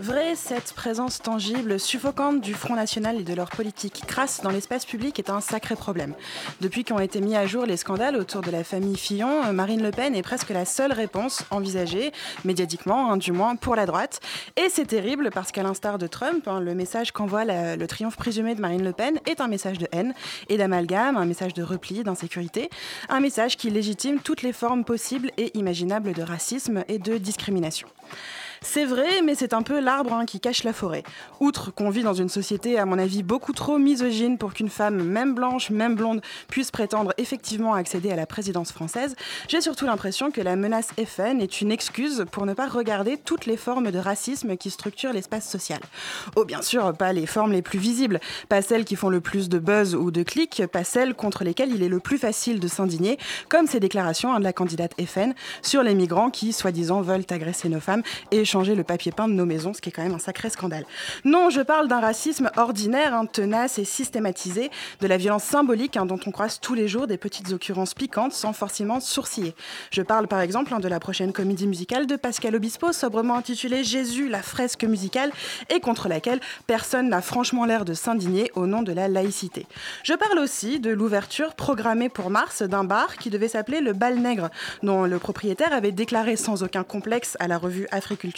Vrai, cette présence tangible, suffocante du Front National et de leur politique crasse dans l'espace public est un sacré problème. Depuis qu'ont été mis à jour les scandales autour de la famille Fillon, Marine Le Pen est presque la seule réponse envisagée, médiatiquement hein, du moins, pour la droite. Et c'est terrible parce qu'à l'instar de Trump, hein, le message qu'envoie le triomphe présumé de Marine Le Pen est un message de haine et d'amalgame, un message de repli, d'insécurité, un message qui légitime toutes les formes possibles et imaginables de racisme et de discrimination. C'est vrai, mais c'est un peu l'arbre hein, qui cache la forêt. Outre qu'on vit dans une société, à mon avis, beaucoup trop misogyne pour qu'une femme, même blanche, même blonde, puisse prétendre effectivement accéder à la présidence française, j'ai surtout l'impression que la menace FN est une excuse pour ne pas regarder toutes les formes de racisme qui structurent l'espace social. Oh, bien sûr, pas les formes les plus visibles, pas celles qui font le plus de buzz ou de clics, pas celles contre lesquelles il est le plus facile de s'indigner, comme ces déclarations hein, de la candidate FN sur les migrants qui, soi-disant, veulent agresser nos femmes et changer le papier peint de nos maisons, ce qui est quand même un sacré scandale. Non, je parle d'un racisme ordinaire, hein, tenace et systématisé, de la violence symbolique hein, dont on croise tous les jours des petites occurrences piquantes sans forcément sourciller. Je parle par exemple hein, de la prochaine comédie musicale de Pascal Obispo, sobrement intitulée Jésus, la fresque musicale, et contre laquelle personne n'a franchement l'air de s'indigner au nom de la laïcité. Je parle aussi de l'ouverture programmée pour mars d'un bar qui devait s'appeler le Bal Nègre, dont le propriétaire avait déclaré sans aucun complexe à la revue Africulture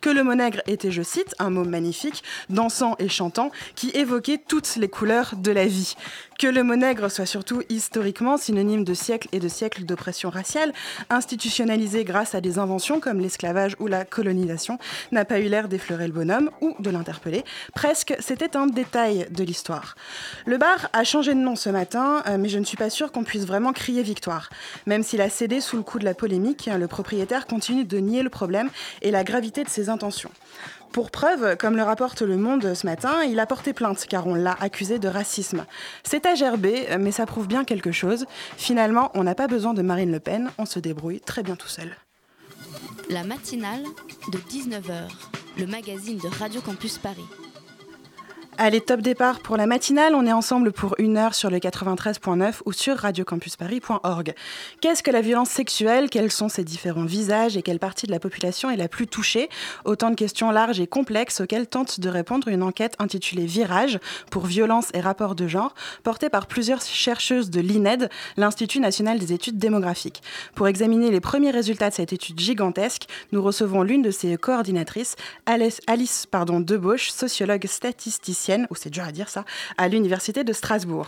que le mot nègre était, je cite, un mot magnifique, dansant et chantant, qui évoquait toutes les couleurs de la vie. Que le mot nègre soit surtout historiquement synonyme de siècles et de siècles d'oppression raciale, institutionnalisé grâce à des inventions comme l'esclavage ou la colonisation, n'a pas eu l'air d'effleurer le bonhomme ou de l'interpeller. Presque, c'était un détail de l'histoire. Le bar a changé de nom ce matin, euh, mais je ne suis pas sûre qu'on puisse vraiment crier victoire. Même s'il a cédé sous le coup de la polémique, le propriétaire continue de nier le problème et la gravité de ses intentions. Pour preuve, comme le rapporte Le Monde ce matin, il a porté plainte car on l'a accusé de racisme. C'est à gerber, mais ça prouve bien quelque chose. Finalement, on n'a pas besoin de Marine Le Pen, on se débrouille très bien tout seul. La matinale de 19h, le magazine de Radio Campus Paris. Allez, top départ pour la matinale. On est ensemble pour une heure sur le 93.9 ou sur radiocampusparis.org. Qu'est-ce que la violence sexuelle? Quels sont ses différents visages? Et quelle partie de la population est la plus touchée? Autant de questions larges et complexes auxquelles tente de répondre une enquête intitulée Virage pour violence et rapports de genre, portée par plusieurs chercheuses de l'INED, l'Institut national des études démographiques. Pour examiner les premiers résultats de cette étude gigantesque, nous recevons l'une de ses coordinatrices, Alice, Alice Debauche, sociologue statisticienne, ou c'est dur à dire ça, à l'Université de Strasbourg.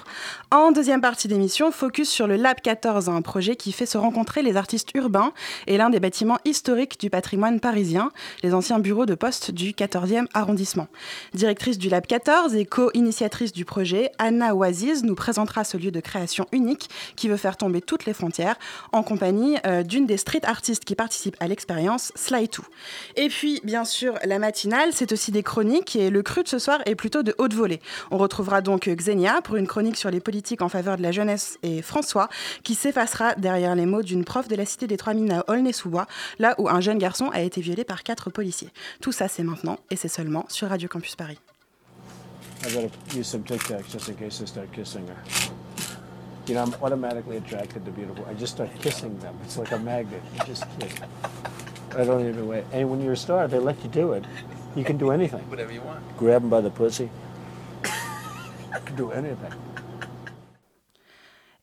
En deuxième partie d'émission, focus sur le Lab 14, un projet qui fait se rencontrer les artistes urbains et l'un des bâtiments historiques du patrimoine parisien, les anciens bureaux de poste du 14e arrondissement. Directrice du Lab 14 et co-initiatrice du projet, Anna Oaziz nous présentera ce lieu de création unique qui veut faire tomber toutes les frontières en compagnie euh, d'une des street artistes qui participent à l'expérience, Sly2. Et puis, bien sûr, la matinale, c'est aussi des chroniques et le cru de ce soir est plutôt de haute volée. On retrouvera donc Xenia pour une chronique sur les politiques en faveur de la jeunesse et François qui s'effacera derrière les mots d'une prof de la cité des Trois Mines à Aulnay-sous-Bois, là où un jeune garçon a été violé par quatre policiers. Tout ça, c'est maintenant et c'est seulement sur Radio Campus Paris. I gotta use some Tic Tacs just in case I start kissing her. You know, I'm automatically attracted to beautiful. I just start kissing them. It's like a magnet. You just kiss. I don't even wait. And when you're a star, they let you do it. You can do anything. whatever you want. Grab him by the pussy. You can do anything.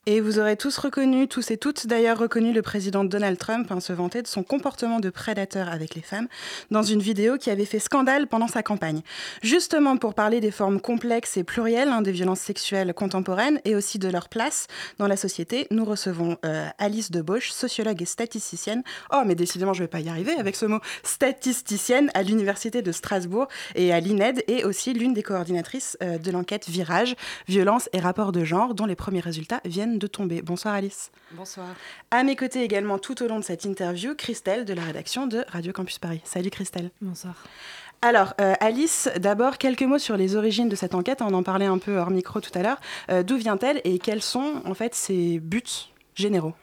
Et vous aurez tous reconnu, tous et toutes d'ailleurs reconnu le président Donald Trump hein, se vanter de son comportement de prédateur avec les femmes dans une vidéo qui avait fait scandale pendant sa campagne. Justement pour parler des formes complexes et plurielles hein, des violences sexuelles contemporaines et aussi de leur place dans la société, nous recevons euh, Alice Debauche, sociologue et statisticienne. Oh mais décidément je vais pas y arriver avec ce mot statisticienne à l'université de Strasbourg et à l'INED et aussi l'une des coordinatrices euh, de l'enquête Virage, violence et rapports de genre dont les premiers résultats viennent viennent de tomber. Bonsoir Alice. Bonsoir. À mes côtés également tout au long de cette interview, Christelle de la rédaction de Radio Campus Paris. Salut Christelle. Bonsoir. Alors, euh, Alice, d'abord, quelques mots sur les origines de cette enquête. On en parlait un peu hors micro tout à l'heure. Euh, D'où vient-elle et quels sont, en fait, ses buts généraux?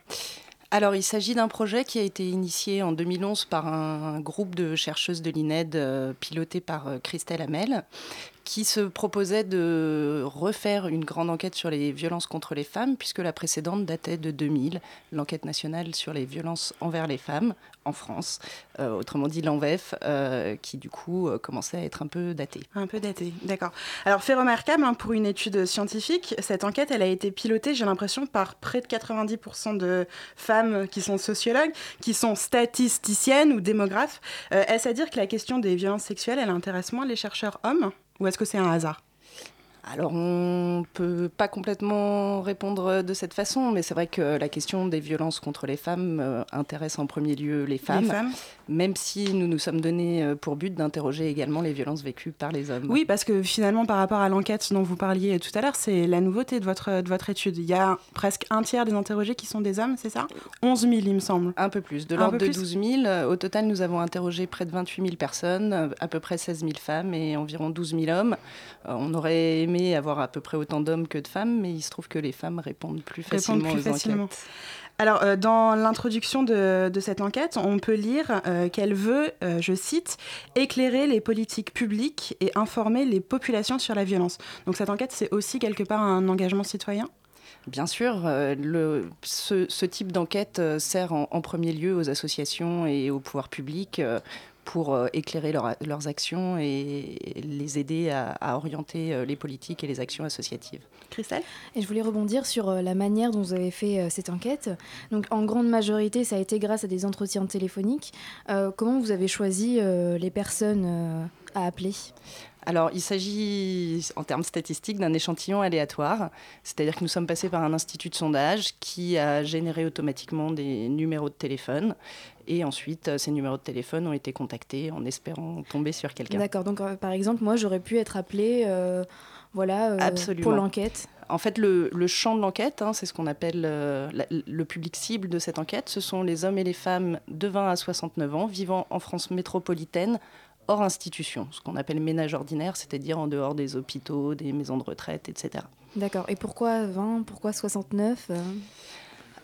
Alors, il s'agit d'un projet qui a été initié en 2011 par un, groupe de chercheuses de l'INED euh, piloté par euh, Christelle Hamel, qui se proposait de refaire une grande enquête sur les violences contre les femmes, puisque la précédente datait de 2000, l'enquête nationale sur les violences envers les femmes en France, euh, autrement dit l'ENVEF, euh, qui du coup euh, commençait à être un peu datée. Un peu datée, d'accord. Alors fait remarquable hein, pour une étude scientifique, cette enquête elle a été pilotée, j'ai l'impression, par près de 90% de femmes qui sont sociologues, qui sont statisticiennes ou démographes. Est-ce à dire que la question des violences sexuelles, elle intéresse moins les chercheurs hommes? Ou est-ce que c'est un hasard? Alors, on ne peut pas complètement répondre de cette façon, mais c'est vrai que la question des violences contre les femmes euh, intéresse en premier lieu les femmes, les femmes, même si nous nous sommes donnés euh, pour but d'interroger également les violences vécues par les hommes. Oui, parce que finalement, par rapport à l'enquête dont vous parliez tout à l'heure, c'est la nouveauté de votre, de votre étude. Il y a presque un tiers des interrogés qui sont des hommes, c'est ça? 11 000, il me semble. Un peu plus, de l'ordre de 12 000. Au total, nous avons interrogé près de 28 000 personnes, à peu près 16 000 femmes et environ 12 000 hommes. Euh, on aurait aimé avoir à peu près autant d'hommes que de femmes, mais il se trouve que les femmes répondent plus facilement répondent plus aux facilement. enquêtes. Alors, euh, dans l'introduction de, cette enquête, on peut lire euh, qu'elle veut, euh, je cite, éclairer les politiques publiques et informer les populations sur la violence. Donc, cette enquête, c'est aussi quelque part un engagement citoyen? Bien sûr, ce, type d'enquête sert en, premier lieu aux associations et au pouvoir public euh, pour éclairer leur, leurs actions et les aider à, à, orienter les politiques et les actions associatives. Christelle? Et je voulais rebondir sur la manière dont vous avez fait cette enquête. Donc, en grande majorité, ça a été grâce à des entretiens téléphoniques. Euh, comment vous avez choisi euh, les personnes euh, à appeler? Alors, il s'agit, en termes statistiques, d'un échantillon aléatoire. C'est-à-dire que nous sommes passés par un institut de sondage qui a généré automatiquement des numéros de téléphone. Et ensuite, ces numéros de téléphone ont été contactés en espérant tomber sur quelqu'un. D'accord. Donc, euh, par exemple, moi, j'aurais pu être appelée euh, voilà, euh, pour l'enquête. En fait, le, le champ de l'enquête, hein, c'est ce qu'on appelle euh, la, le public cible de cette enquête. Ce sont les hommes et les femmes de 20 à 69 ans vivant en France métropolitaine hors institution, ce qu'on appelle ménage ordinaire, c'est-à-dire en dehors des hôpitaux, des maisons de retraite, etc. D'accord. Et pourquoi 20 Pourquoi 69 euh...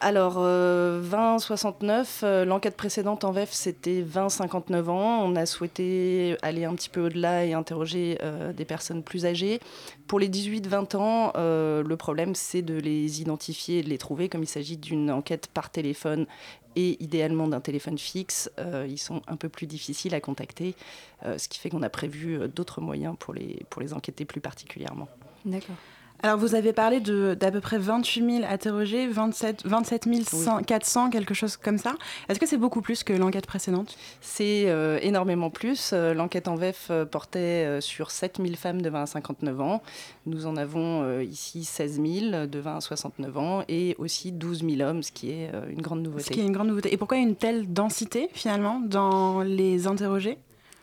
Alors, euh, 20-69, euh, l'enquête précédente en VEF, c'était 20-59 ans. On a souhaité aller un petit peu au-delà et interroger euh, des personnes plus âgées. Pour les 18-20 ans, euh, le problème, c'est de les identifier et de les trouver, comme il s'agit d'une enquête par téléphone et idéalement d'un téléphone fixe. Euh, ils sont un peu plus difficiles à contacter, euh, ce qui fait qu'on a prévu d'autres moyens pour les, pour les enquêter plus particulièrement. D'accord. Alors, vous avez parlé d'à peu près 28 000 interrogés, 27, 27 400, oui. quelque chose comme ça. Est-ce que c'est beaucoup plus que l'enquête précédente? C'est euh, énormément plus. Euh, l'enquête en VEF euh, portait euh, sur 7 000 femmes de 20 à 59 ans. Nous en avons euh, ici 16 000 de 20 à 69 ans et aussi 12 000 hommes, ce qui est euh, une grande nouveauté. Ce qui est une grande nouveauté. Et pourquoi une telle densité, finalement, dans les interrogés?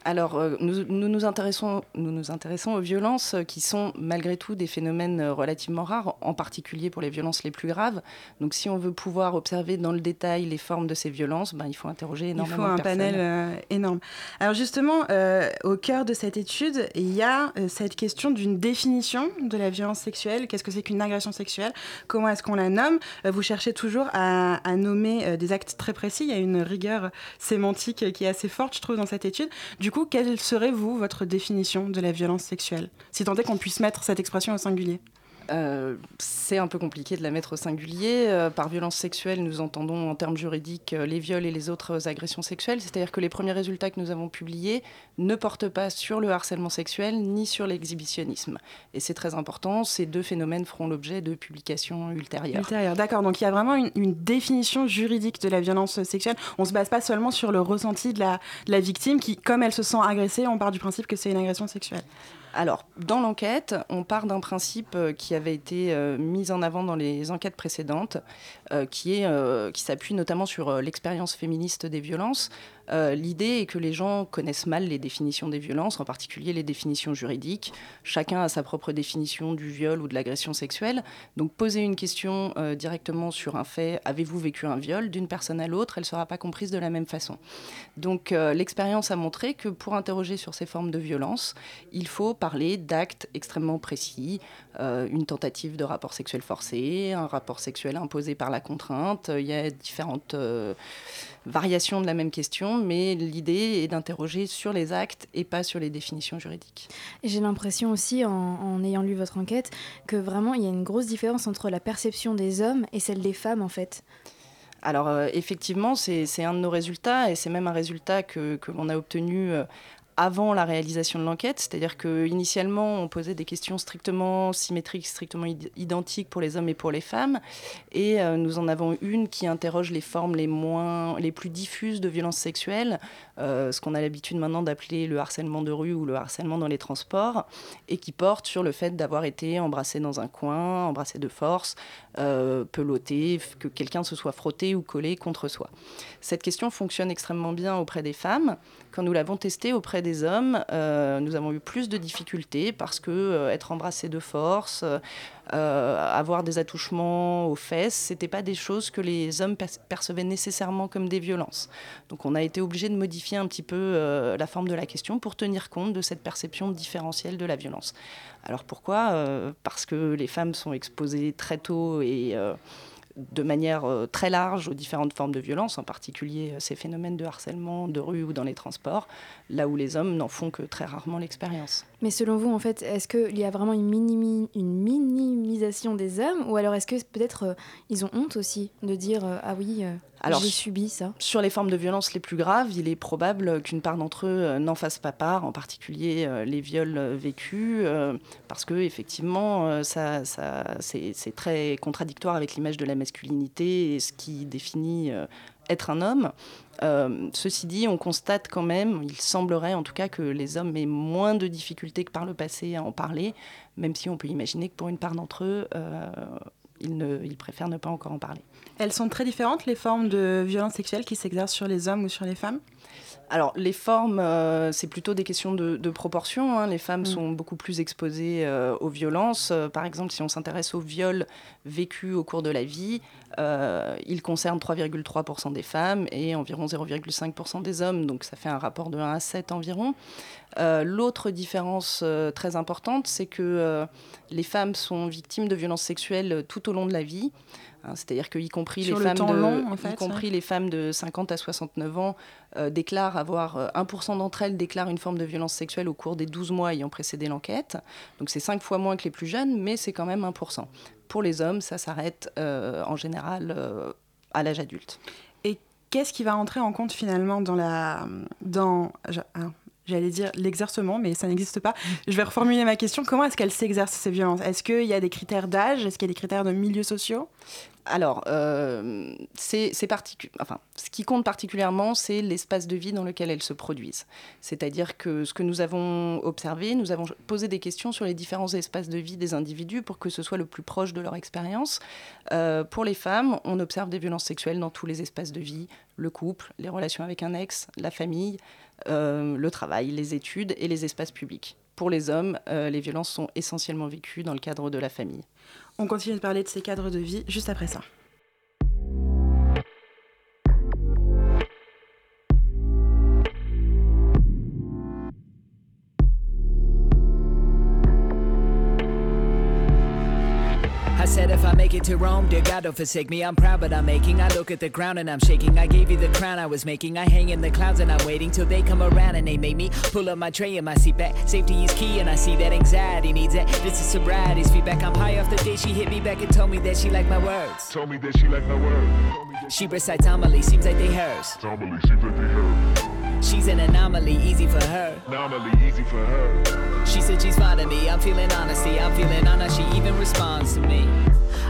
Alors, euh, nous, nous, nous, intéressons, nous nous intéressons aux violences qui sont malgré tout des phénomènes relativement rares, en particulier pour les violences les plus graves. Donc, si on veut pouvoir observer dans le détail les formes de ces violences, ben, il faut interroger énormément Il faut un de panel euh, énorme. Alors, justement, euh, au cœur de cette étude, il y a euh, cette question d'une définition de la violence sexuelle. Qu'est-ce que c'est qu'une agression sexuelle? Comment est-ce qu'on la nomme? Euh, Vous cherchez toujours à, à nommer euh, des actes très précis. Il y a une rigueur sémantique qui est assez forte, je trouve, dans cette étude. Du coup, quelle serait, vous, votre définition de la violence sexuelle? Si tant est qu'on puisse mettre cette expression au singulier euh, c'est un peu compliqué de la mettre au singulier. Euh, par violence sexuelle, nous entendons en termes juridiques euh, les viols et les autres agressions sexuelles. C'est-à-dire que les premiers résultats que nous avons publiés ne portent pas sur le harcèlement sexuel ni sur l'exhibitionnisme. Et c'est très important. Ces deux phénomènes feront l'objet de publications ultérieures. D'accord. Donc il y a vraiment une, une, définition juridique de la violence sexuelle. On ne se base pas seulement sur le ressenti de la, de la victime qui, comme elle se sent agressée, on part du principe que c'est une agression sexuelle. Alors, dans l'enquête, on part d'un principe qui avait été euh, mis en avant dans les enquêtes précédentes. Qui, est, qui s'appuie notamment sur l'expérience féministe des violences. Euh, l'idée est que les gens connaissent mal les définitions des violences, en particulier les définitions juridiques. Chacun a sa propre définition du viol ou de l'agression sexuelle. Donc poser une question euh, directement sur un fait, avez-vous vécu un viol, d'une personne à l'autre, elle ne sera pas comprise de la même façon. Donc euh, l'expérience a montré que pour interroger sur ces formes de violence, il faut parler d'actes extrêmement précis, une tentative de rapport sexuel forcé, un rapport sexuel imposé par la contrainte. Il y a différentes variation de la même question, mais l'idée est d'interroger sur les actes et pas sur les définitions juridiques. J'ai l'impression aussi, en, ayant lu votre enquête, que vraiment il y a une grosse différence entre la perception des hommes et celle des femmes, en fait. Alors euh, effectivement, c'est un de nos résultats et c'est même un résultat que, que l'on a obtenu euh, avant la réalisation de l'enquête, c'est-à-dire que initialement on posait des questions strictement symétriques, strictement identiques pour les hommes et pour les femmes, et euh, nous en avons une qui interroge les formes les moins, les plus diffuses de violences sexuelles, euh, ce qu'on a l'habitude maintenant d'appeler le harcèlement de rue ou le harcèlement dans les transports, et qui porte sur le fait d'avoir été embrassé dans un coin, embrassé de force, euh, peloté, que quelqu'un se soit frotté ou collé contre soi. Cette question fonctionne extrêmement bien auprès des femmes. Quand nous l'avons testée auprès des hommes, euh, nous avons eu plus de difficultés parce que être embrassé de force, euh, avoir des attouchements aux fesses, c'était pas des choses que les hommes percevaient nécessairement comme des violences. Donc on a été obligé de modifier un petit peu la forme de la question pour tenir compte de cette perception différentielle de la violence. Alors pourquoi? Parce que les femmes sont exposées très tôt et de manière euh, très large aux différentes formes de violence, en particulier euh, ces phénomènes de harcèlement de rue ou dans les transports, là où les hommes n'en font que très rarement l'expérience. Mais selon vous, en fait, est-ce qu'il y a vraiment une, minimisation des hommes ou alors est-ce que peut-être euh, ils ont honte aussi de dire ah oui, j'ai subi ça? Sur les formes de violence les plus graves, il est probable qu'une part d'entre eux n'en fasse pas part, en particulier les viols vécus, parce que effectivement, ça, ça c'est très contradictoire avec l'image de la masculinité et ce qui définit euh, être un homme. Euh, ceci dit, on constate quand même, il semblerait en tout cas que les hommes aient moins de difficultés que par le passé à en parler, même si on peut imaginer que pour une part d'entre eux, euh, ils, ils préfèrent ne pas encore en parler. Elles sont très différentes, les formes de violence sexuelle qui s'exercent sur les hommes ou sur les femmes? Alors, les formes, euh, c'est plutôt des questions de, proportion. Hein. Les femmes mm. sont beaucoup plus exposées euh, aux violences. Euh, par exemple, si on s'intéresse aux viols vécus au cours de la vie, ils concernent 3,3% des femmes et environ 0,5% des hommes. Donc, ça fait un rapport de 1 à 7 environ. L'autre différence très importante, c'est que les femmes sont victimes de violences sexuelles tout au long de la vie. Hein, c'est-à-dire qu'y compris, les femmes de, y compris les femmes de 50 à 69 ans euh, déclarent avoir, 1% euh, d'entre elles déclarent une forme de violence sexuelle au cours des 12 mois ayant précédé l'enquête. Donc c'est 5 fois moins que les plus jeunes, mais c'est quand même 1%. Pour les hommes, ça s'arrête euh, en général à l'âge adulte. Et qu'est-ce qui va entrer en compte finalement dans la... Dans, ah, J'allais dire l'exercement, mais ça n'existe pas. Je vais reformuler ma question. Comment est-ce qu'elles s'exercent ces violences? Est-ce qu'il y a des critères d'âge? Est-ce qu'il y a des critères de milieux sociaux? Alors, euh, ce qui compte particulièrement, c'est l'espace de vie dans lequel elles se produisent. C'est-à-dire que ce que nous avons observé, nous avons posé des questions sur les différents espaces de vie des individus pour que ce soit le plus proche de leur expérience. Euh, pour les femmes, on observe des violences sexuelles dans tous les espaces de vie, le couple, les relations avec un ex, la famille, euh, le travail, les études et les espaces publics. Pour les hommes, les violences sont essentiellement vécues dans le cadre de la famille. On continue de parler de ces cadres de vie juste après ça. Make it to Rome, dear God, don't forsake me. I'm proud, but I'm making. I look at the ground and I'm shaking. I gave you the crown I was making. I hang in the clouds and I'm waiting till they come around and they make me pull up my tray and my seat back. Safety is key, and I see that anxiety needs it. This is sobriety's feedback. I'm high off the day she hit me back and told me that she liked my words. Told me that she liked my words. She recites homily, seems like they hers. Homily, seems like they hers. She's an anomaly, easy for her. Anomaly, easy for her. She said she's fond of me. I'm feeling honesty. I'm feeling honor. She even responds to me.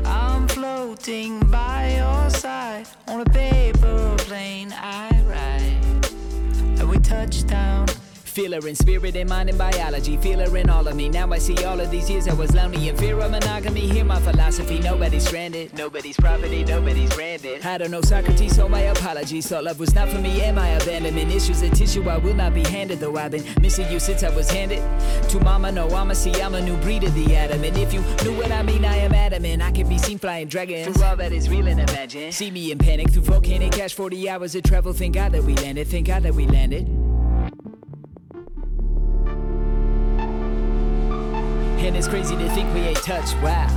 I'm floating by your side on a paper plane I ride. And we touch down Feel her in spirit and mind and biology. Feel her in all of me. Now I see all of these years I was lonely in fear of monogamy. Hear my philosophy. Nobody's stranded. Nobody's property. Nobody's branded. I don't know Socrates, so my apologies. Thought love was not for me and my abandonment. Issues of tissue I will not be handed. Though I've been missing you since I was handed. To mama, no, I'ma see I'm a new breed of the atom. And if you knew what I mean, I am adamant. I can be seen flying dragons. Through all that is real and imagine. See me in panic through volcanic ash. 40 hours of travel. Thank God that we landed. Thank God that we landed. And it's crazy to think we ain't touched. Wow.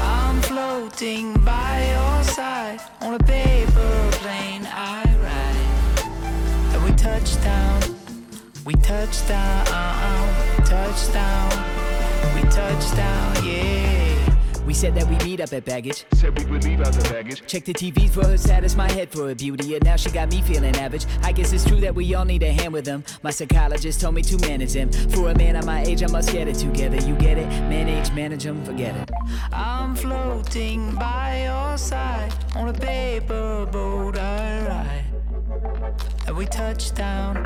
I'm floating by your side on a paper plane I ride. And we touch down, we touch down, uh-uh, touch down, we touch down, yeah. We said that we meet up at baggage. Said we would leave out the baggage. Check the TVs for her status, my head for her beauty, and now she got me feeling average. I guess it's true that we all need a hand with them. My psychologist told me to manage him. For a man of my age, I must get it together. You get it? Manage, manage him, forget it. I'm floating by your side on a paper boat I ride. And we touch down,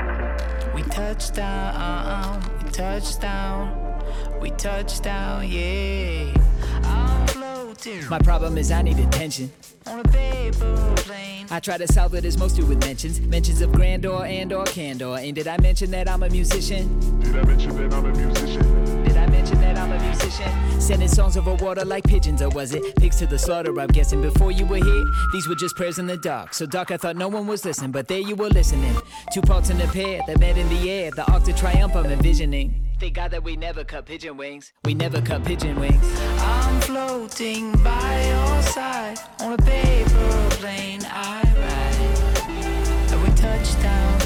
we touch down, we touch down, we touch down, yeah. I'm floating. My problem is I need attention. On a paper plane. I try to solve it as most do with mentions. Mentions of grandeur and or candor. And did I mention that I'm a musician? Did I mention that I'm a musician? Did I mention that I'm a musician? Sending songs over water like pigeons, or was it pigs to the slaughter? I'm guessing before you were here, these were just prayers in the dark. So dark I thought no one was listening, but there you were listening. Two parts in a pair that met in the air. The arc to triumph I'm envisioning. Thank God that we never cut pigeon wings. We never cut pigeon wings. I'm floating by your side on a paper plane I ride. And we touch down,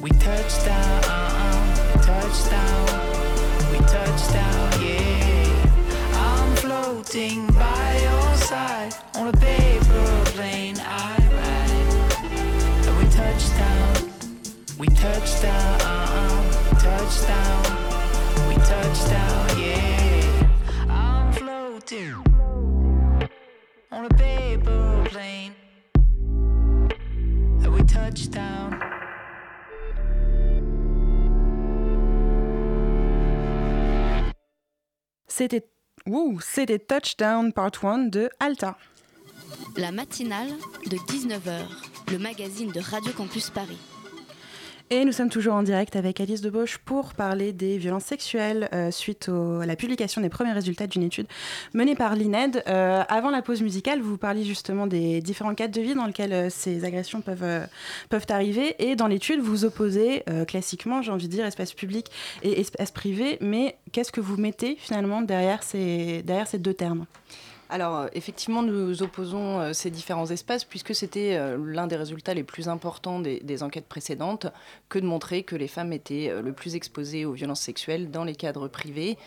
we touch down, uh-uh, touch down, we touch down, yeah. I'm floating by your side on a paper plane I ride. And we touch down, we touch down, uh-uh, touch down. We touch down, yeah. I'm floating on a paper plane. And we touch down. C'était Ouh, c'était Touchdown Part 1 de Alta. La matinale de 19h, le magazine de Radio Campus Paris. Et nous sommes toujours en direct avec Alice Debauche pour parler des violences sexuelles euh, suite à la publication des premiers résultats d'une étude menée par l'INED. Euh, avant la pause musicale, vous parliez justement des différents cadres de vie dans lesquels euh, ces agressions peuvent, peuvent arriver. Et dans l'étude, vous opposez classiquement, j'ai envie de dire, espace public et espace privé. Mais qu'est-ce que vous mettez finalement derrière ces, derrière ces deux termes? Alors, effectivement, nous opposons euh, ces différents espaces puisque c'était euh, l'un des résultats les plus importants des, enquêtes précédentes que de montrer que les femmes étaient euh, le plus exposées aux violences sexuelles dans les cadres privés,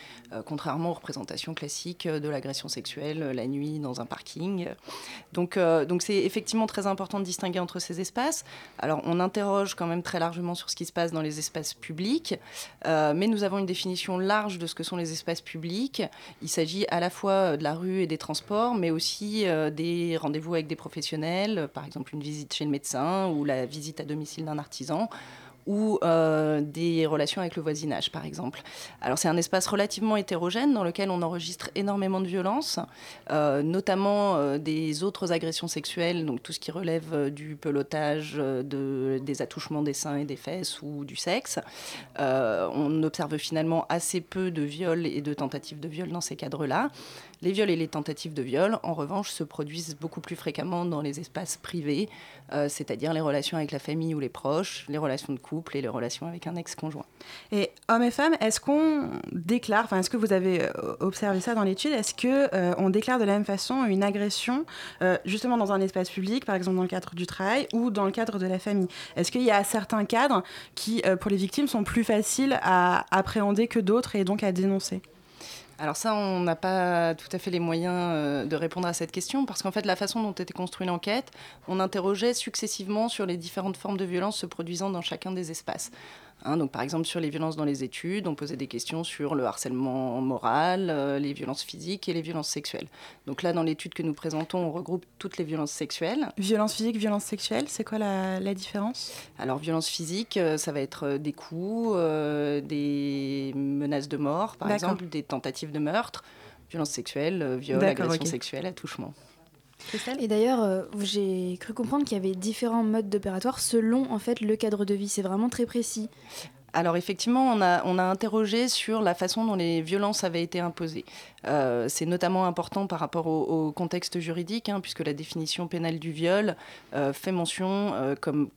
contrairement aux représentations classiques de l'agression sexuelle la nuit dans un parking. Donc, donc c'est effectivement très important de distinguer entre ces espaces. Alors, on interroge quand même très largement sur ce qui se passe dans les espaces publics, mais nous avons une définition large de ce que sont les espaces publics. Il s'agit à la fois de la rue et des transports, mais aussi euh, des rendez-vous avec des professionnels, par exemple une visite chez le médecin ou la visite à domicile d'un artisan ou euh, des relations avec le voisinage, par exemple. Alors c'est un espace relativement hétérogène dans lequel on enregistre énormément de violences, euh, notamment euh, des autres agressions sexuelles, donc tout ce qui relève du pelotage, de, des attouchements des seins et des fesses ou du sexe. On observe finalement assez peu de viols et de tentatives de viol dans ces cadres-là. Les viols et les tentatives de viol, en revanche, se produisent beaucoup plus fréquemment dans les espaces privés, c'est-à-dire les relations avec la famille ou les proches, les relations de couple et les relations avec un ex-conjoint. Et hommes et femmes, est-ce qu'on déclare, enfin, est-ce que vous avez euh, observé ça dans l'étude, est-ce que euh, on déclare de la même façon une agression, euh, justement dans un espace public, par exemple dans le cadre du travail ou dans le cadre de la famille? Est-ce qu'il y a certains cadres qui, euh, pour les victimes, sont plus faciles à appréhender que d'autres et donc à dénoncer? Alors ça, on n'a pas tout à fait les moyens euh, de répondre à cette question parce qu'en fait, la façon dont était construite l'enquête, on interrogeait successivement sur les différentes formes de violence se produisant dans chacun des espaces. Hein, donc, par exemple, sur les violences dans les études, on posait des questions sur le harcèlement moral, euh, les violences physiques et les violences sexuelles. Donc là, dans l'étude que nous présentons, on regroupe toutes les violences sexuelles. Violence physique, violence sexuelle, c'est quoi la, la, différence? Alors, violence physique, euh, ça va être euh, des coups, euh, des menaces de mort, par exemple, des tentatives de meurtre, violence sexuelle, viol, agression okay. sexuelle, attouchement. Et d'ailleurs, euh, j'ai cru comprendre qu'il y avait différents modes d'opératoire selon en fait le cadre de vie. C'est vraiment très précis. Alors effectivement, on a, on a, interrogé sur la façon dont les violences avaient été imposées. Euh, c'est notamment important par rapport au, au contexte juridique, hein, puisque la définition pénale du viol euh, fait mention euh, comme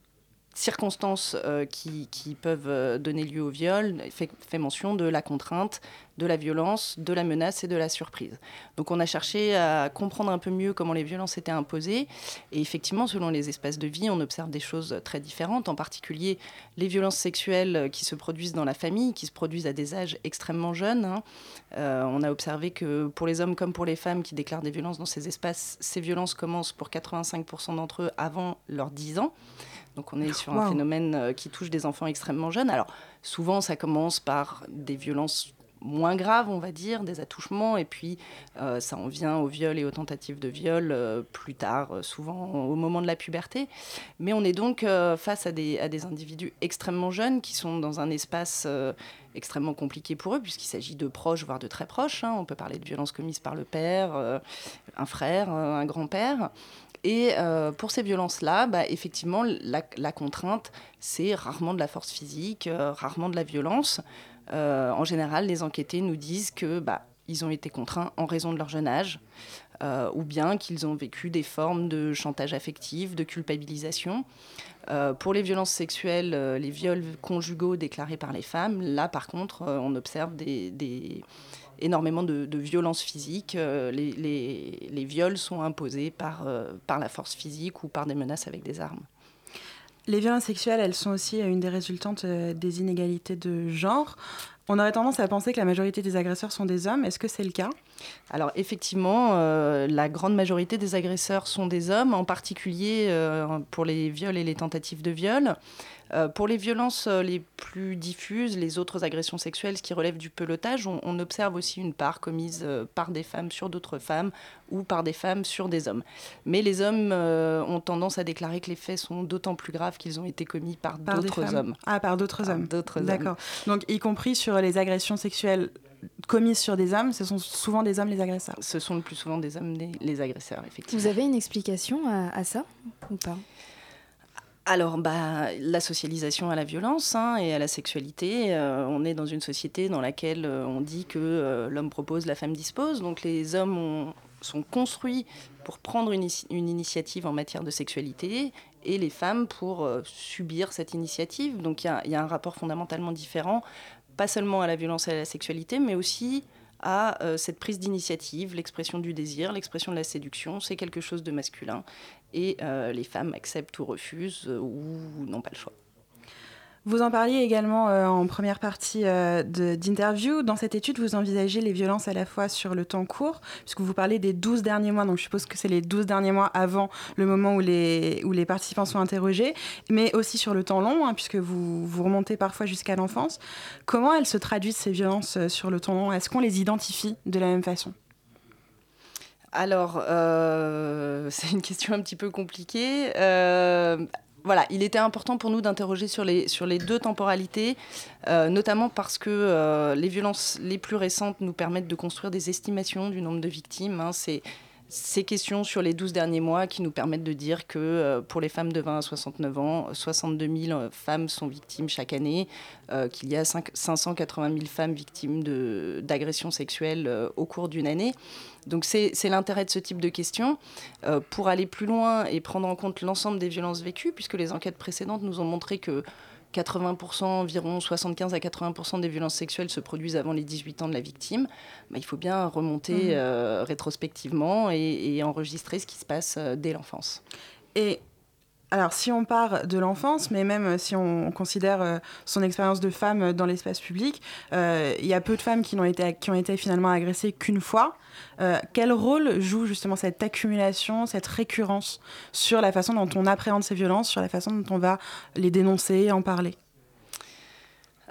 circonstances euh, qui, peuvent euh, donner lieu au viol, fait, fait, mention de la contrainte, de la violence, de la menace et de la surprise. Donc on a cherché à comprendre un peu mieux comment les violences étaient imposées. Et effectivement, selon les espaces de vie, on observe des choses très différentes, en particulier les violences sexuelles qui se produisent dans la famille, qui se produisent à des âges extrêmement jeunes. Hein. Euh, on a observé que pour les hommes comme pour les femmes qui déclarent des violences dans ces espaces, ces violences commencent pour 85% d'entre eux avant leurs 10 ans. Donc on est sur wow. un phénomène qui touche des enfants extrêmement jeunes. Alors souvent ça commence par des violences moins graves, on va dire, des attouchements, et puis euh, ça en vient au viol et aux tentatives de viol euh, plus tard, euh, souvent au moment de la puberté. Mais on est donc face à des, individus extrêmement jeunes qui sont dans un espace extrêmement compliqué pour eux, puisqu'il s'agit de proches, voire de très proches. Hein. On peut parler de violences commises par le père, un frère, un grand-père. Et pour ces violences-là, bah, effectivement, la, contrainte, c'est rarement de la force physique, rarement de la violence. Euh, en général, les enquêtés nous disent que bah, ils ont été contraints en raison de leur jeune âge, euh, ou bien qu'ils ont vécu des formes de chantage affectif, de culpabilisation. Euh, pour les violences sexuelles, les viols conjugaux déclarés par les femmes, là par contre, on observe énormément de, violences physiques. Les, viols sont imposés par la force physique ou par des menaces avec des armes. Les violences sexuelles, elles sont aussi une des résultantes euh, des inégalités de genre. On aurait tendance à penser que la majorité des agresseurs sont des hommes. Est-ce que c'est le cas? Alors effectivement, euh, la grande majorité des agresseurs sont des hommes, en particulier euh, pour les viols et les tentatives de viol. Euh, pour les violences euh, les plus diffuses, les autres agressions sexuelles, ce qui relève du pelotage, on, on observe aussi une part commise euh, par des femmes sur d'autres femmes ou par des femmes sur des hommes. Mais les hommes euh, ont tendance à déclarer que les faits sont d'autant plus graves qu'ils ont été commis par, par d'autres hommes. Ah, par d'autres hommes. D'autres hommes. D'accord. Donc, y compris sur les agressions sexuelles commises sur des hommes, ce sont souvent des hommes les agresseurs. Ce sont le plus souvent des hommes les, les agresseurs, effectivement. Vous avez une explication à, à ça ou pas? Alors, bah, la socialisation à la violence hein, et à la sexualité, euh, on est dans une société dans laquelle euh, on dit que euh, l'homme propose, la femme dispose. Donc les hommes ont, sont construits pour prendre une, initiative en matière de sexualité et les femmes pour subir cette initiative. Donc il y, a un rapport fondamentalement différent, pas seulement à la violence et à la sexualité, mais aussi à euh, cette prise d'initiative, l'expression du désir, l'expression de la séduction, c'est quelque chose de masculin. Et euh, les femmes acceptent ou refusent euh, ou n'ont pas le choix. Vous en parliez également euh, en première partie euh, d'interview. Dans cette étude, vous envisagez les violences à la fois sur le temps court, puisque vous parlez des 12 derniers mois, donc je suppose que c'est les 12 derniers mois avant le moment où les, où les participants sont interrogés, mais aussi sur le temps long, hein, puisque vous, vous remontez parfois jusqu'à l'enfance. Comment elles se traduisent, ces violences euh, sur le temps long? Est-ce qu'on les identifie de la même façon? Alors, c'est une question un petit peu compliquée. Voilà, il était important pour nous d'interroger sur les, sur les deux temporalités, euh, notamment parce que euh, les violences les plus récentes nous permettent de construire des estimations du nombre de victimes. Hein. Ces questions sur les 12 derniers mois qui nous permettent de dire que euh, pour les femmes de 20 à 69 ans, 62 000 femmes sont victimes chaque année, euh, qu'il y a 5, 580 000 femmes victimes d'agressions sexuelles euh, au cours d'une année. Donc c'est l'intérêt de ce type de questions euh, pour aller plus loin et prendre en compte l'ensemble des violences vécues, puisque les enquêtes précédentes nous ont montré que 80%, environ 75 à 80% des violences sexuelles se produisent avant les 18 ans de la victime, bah, il faut bien remonter mmh. euh, rétrospectivement et, et enregistrer ce qui se passe euh, dès l'enfance. Et alors, si on part de l'enfance, mais même si on considère euh, son expérience de femme dans l'espace public, euh, il y a peu de femmes qui ont été, qui ont été finalement agressées qu'une fois. Euh, quel rôle joue justement cette accumulation, cette récurrence sur la façon dont on appréhende ces violences, sur la façon dont on va les dénoncer en parler?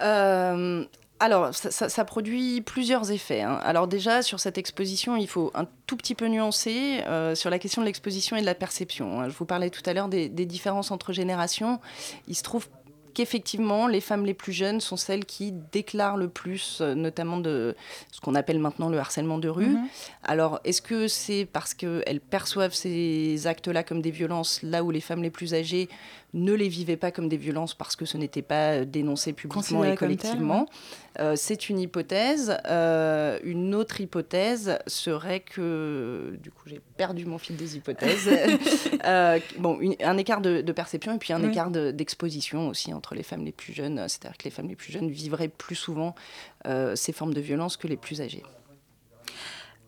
Euh, alors, ça, ça- ça produit plusieurs effets. hein. Alors déjà, sur cette exposition, il faut un tout petit peu nuancer euh, sur la question de l'exposition et de la perception. hein. Je vous parlais tout à l'heure des, des différences entre générations. Il se trouve qu'effectivement, les femmes les plus jeunes sont celles qui déclarent le plus, euh, notamment de ce qu'on appelle maintenant le harcèlement de rue. Mhm. Alors, est-ce que c'est parce qu'elles perçoivent ces actes-là comme des violences, là où les femmes les plus âgées ne les vivaient pas comme des violences parce que ce n'était pas dénoncé publiquement Considéré et collectivement Euh, C'est une hypothèse. Euh, une autre hypothèse serait que, du coup, j'ai perdu mon fil des hypothèses. Euh, bon, une- un écart de, de perception et puis un Oui. écart de- d'exposition aussi entre les femmes les plus jeunes. C'est-à-dire que les femmes les plus jeunes vivraient plus souvent euh, ces formes de violence que les plus âgées.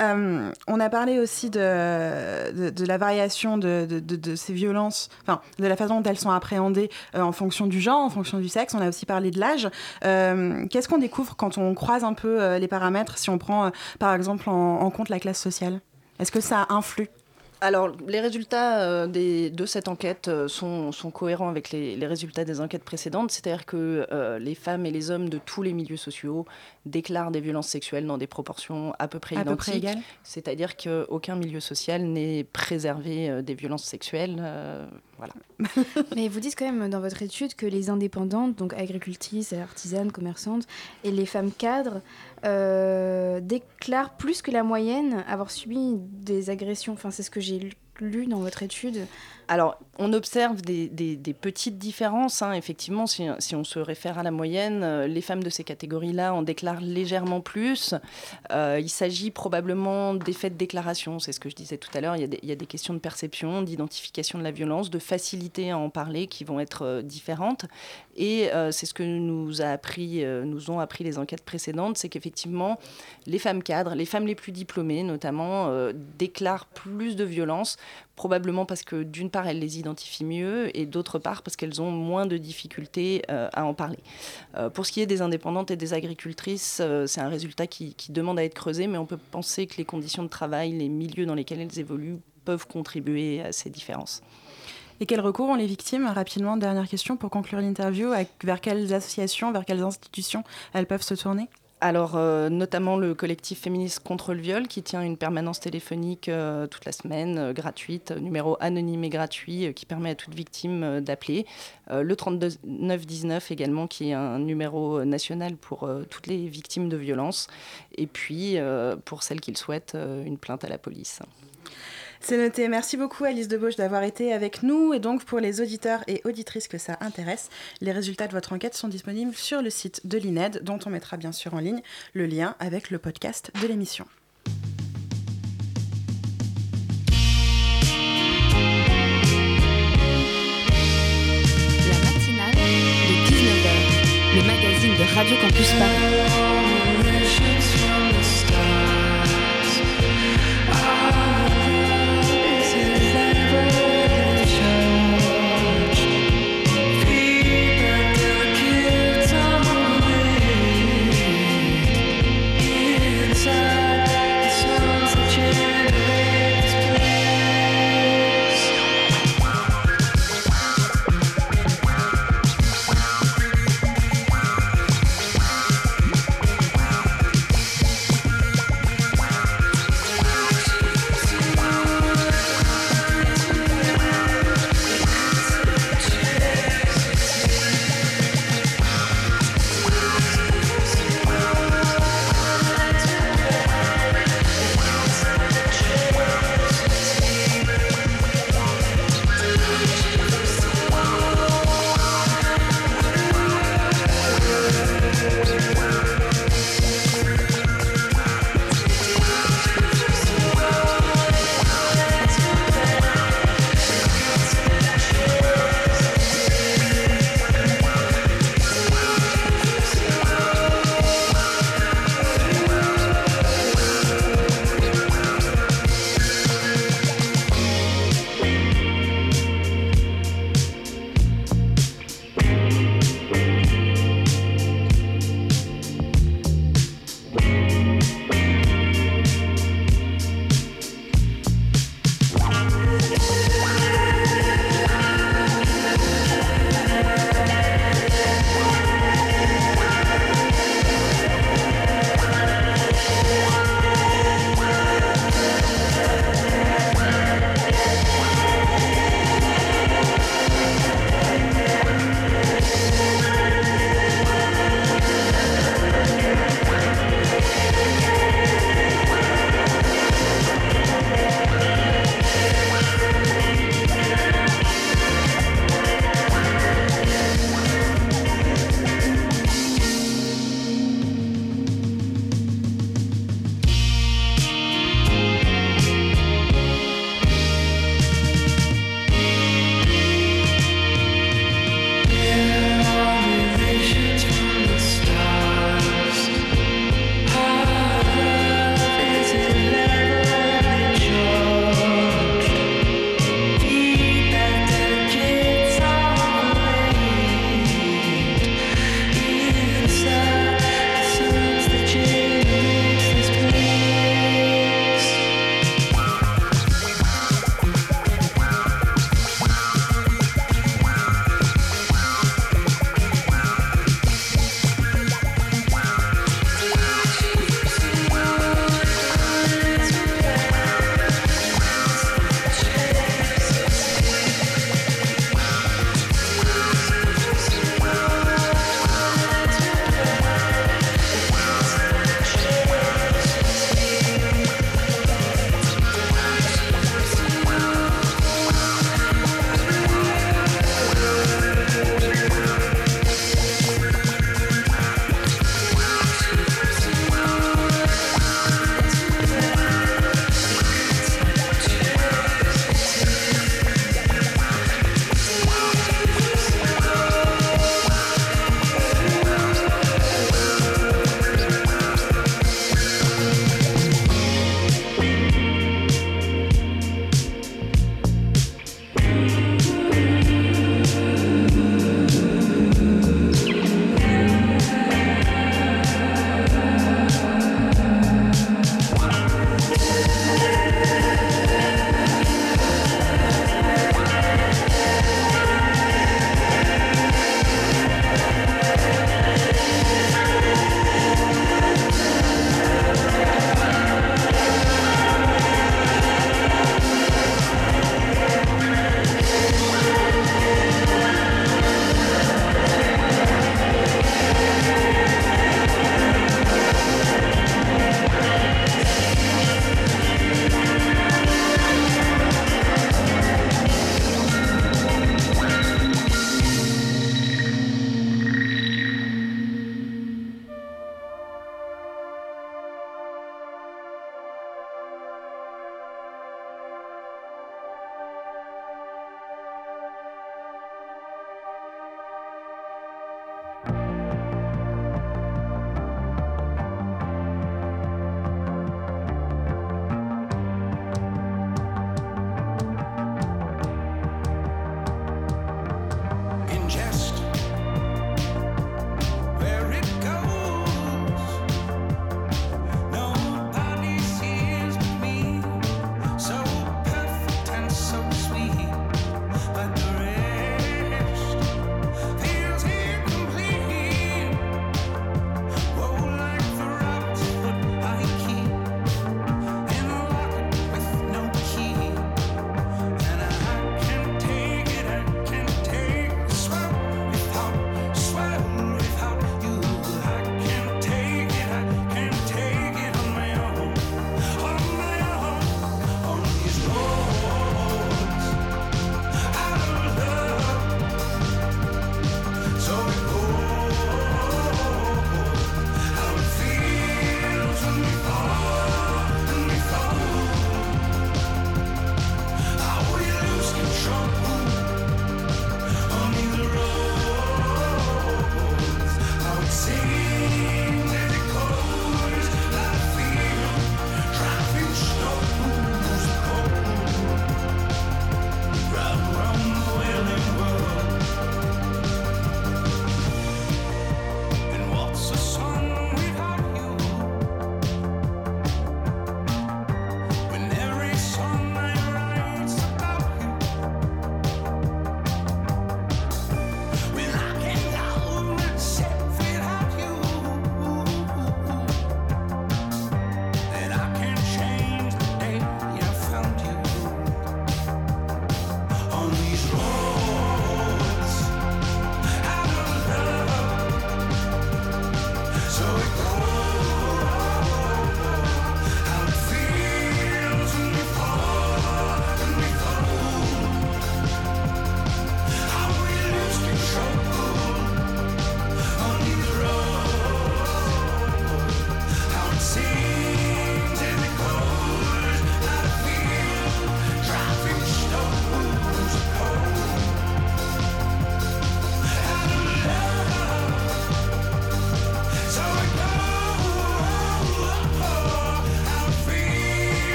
Euh, on a parlé aussi de, de, la variation de, de- ces violences, enfin de la façon dont elles sont appréhendées euh, en fonction du genre, en fonction du sexe. On a aussi parlé de l'âge. Euh, Qu'est-ce qu'on découvre quand on croise un peu les paramètres, si on prend par exemple en compte la classe sociale? Est-ce que ça influe? Alors, les résultats euh, des- de cette enquête euh, sont, sont cohérents avec les, les résultats des enquêtes précédentes, c'est-à-dire que euh, les femmes et les hommes de tous les milieux sociaux déclarent des violences sexuelles dans des proportions à peu près À identiques. C'est-à-dire qu'aucun milieu social n'est préservé des violences sexuelles. Mais vous dites quand même dans votre étude que les indépendantes, donc agricultrices, artisanes, commerçantes, et les femmes cadres euh, déclarent plus que la moyenne avoir subi des agressions. Enfin, c'est ce que j'ai lu- dans votre étude. Alors, on observe des, petites différences. hein. Effectivement, si, on se réfère à la moyenne, euh, les femmes de ces catégories-là en déclarent légèrement plus. Euh, il s'agit probablement d'effets de déclaration. C'est ce que je disais tout à l'heure. Il y a des questions de perception, d'identification de la violence, de facilité à en parler qui vont être euh, différentes. Et euh, c'est ce que nous, appris, euh, ont appris les enquêtes précédentes, c'est qu'effectivement, les femmes cadres, les femmes les plus diplômées notamment, euh, déclarent plus de violence, probablement parce que d'une part, elles les identifient mieux, et d'autre part, parce qu'elles ont moins de difficultés à en parler. Pour ce qui est des indépendantes et des agricultrices, c'est un résultat qui demande à être creusé, mais on peut penser que les conditions de travail, les milieux dans lesquels elles évoluent, peuvent contribuer à ces différences. Et quels recours ont les victimes Rapidement, dernière question pour conclure l'interview. Vers quelles associations, vers quelles institutions elles peuvent se tourner Alors, euh, notamment le collectif féministe contre le viol qui tient une permanence téléphonique euh, toute la semaine, euh, gratuite, numéro anonyme et gratuit qui permet à toute victime d'appeler. Le 3919 également qui est un numéro national pour toutes les victimes de violences. Et puis, pour celles qui le souhaitent, une plainte à la police. C'est noté. Merci beaucoup Alice Debauche d'avoir été avec nous. Et donc pour les auditeurs et auditrices que ça intéresse, les résultats de votre enquête sont disponibles sur le site de l'INED, dont on mettra bien sûr en ligne le lien avec le podcast de l'émission. La matinale de 19h, le magazine de Radio Campus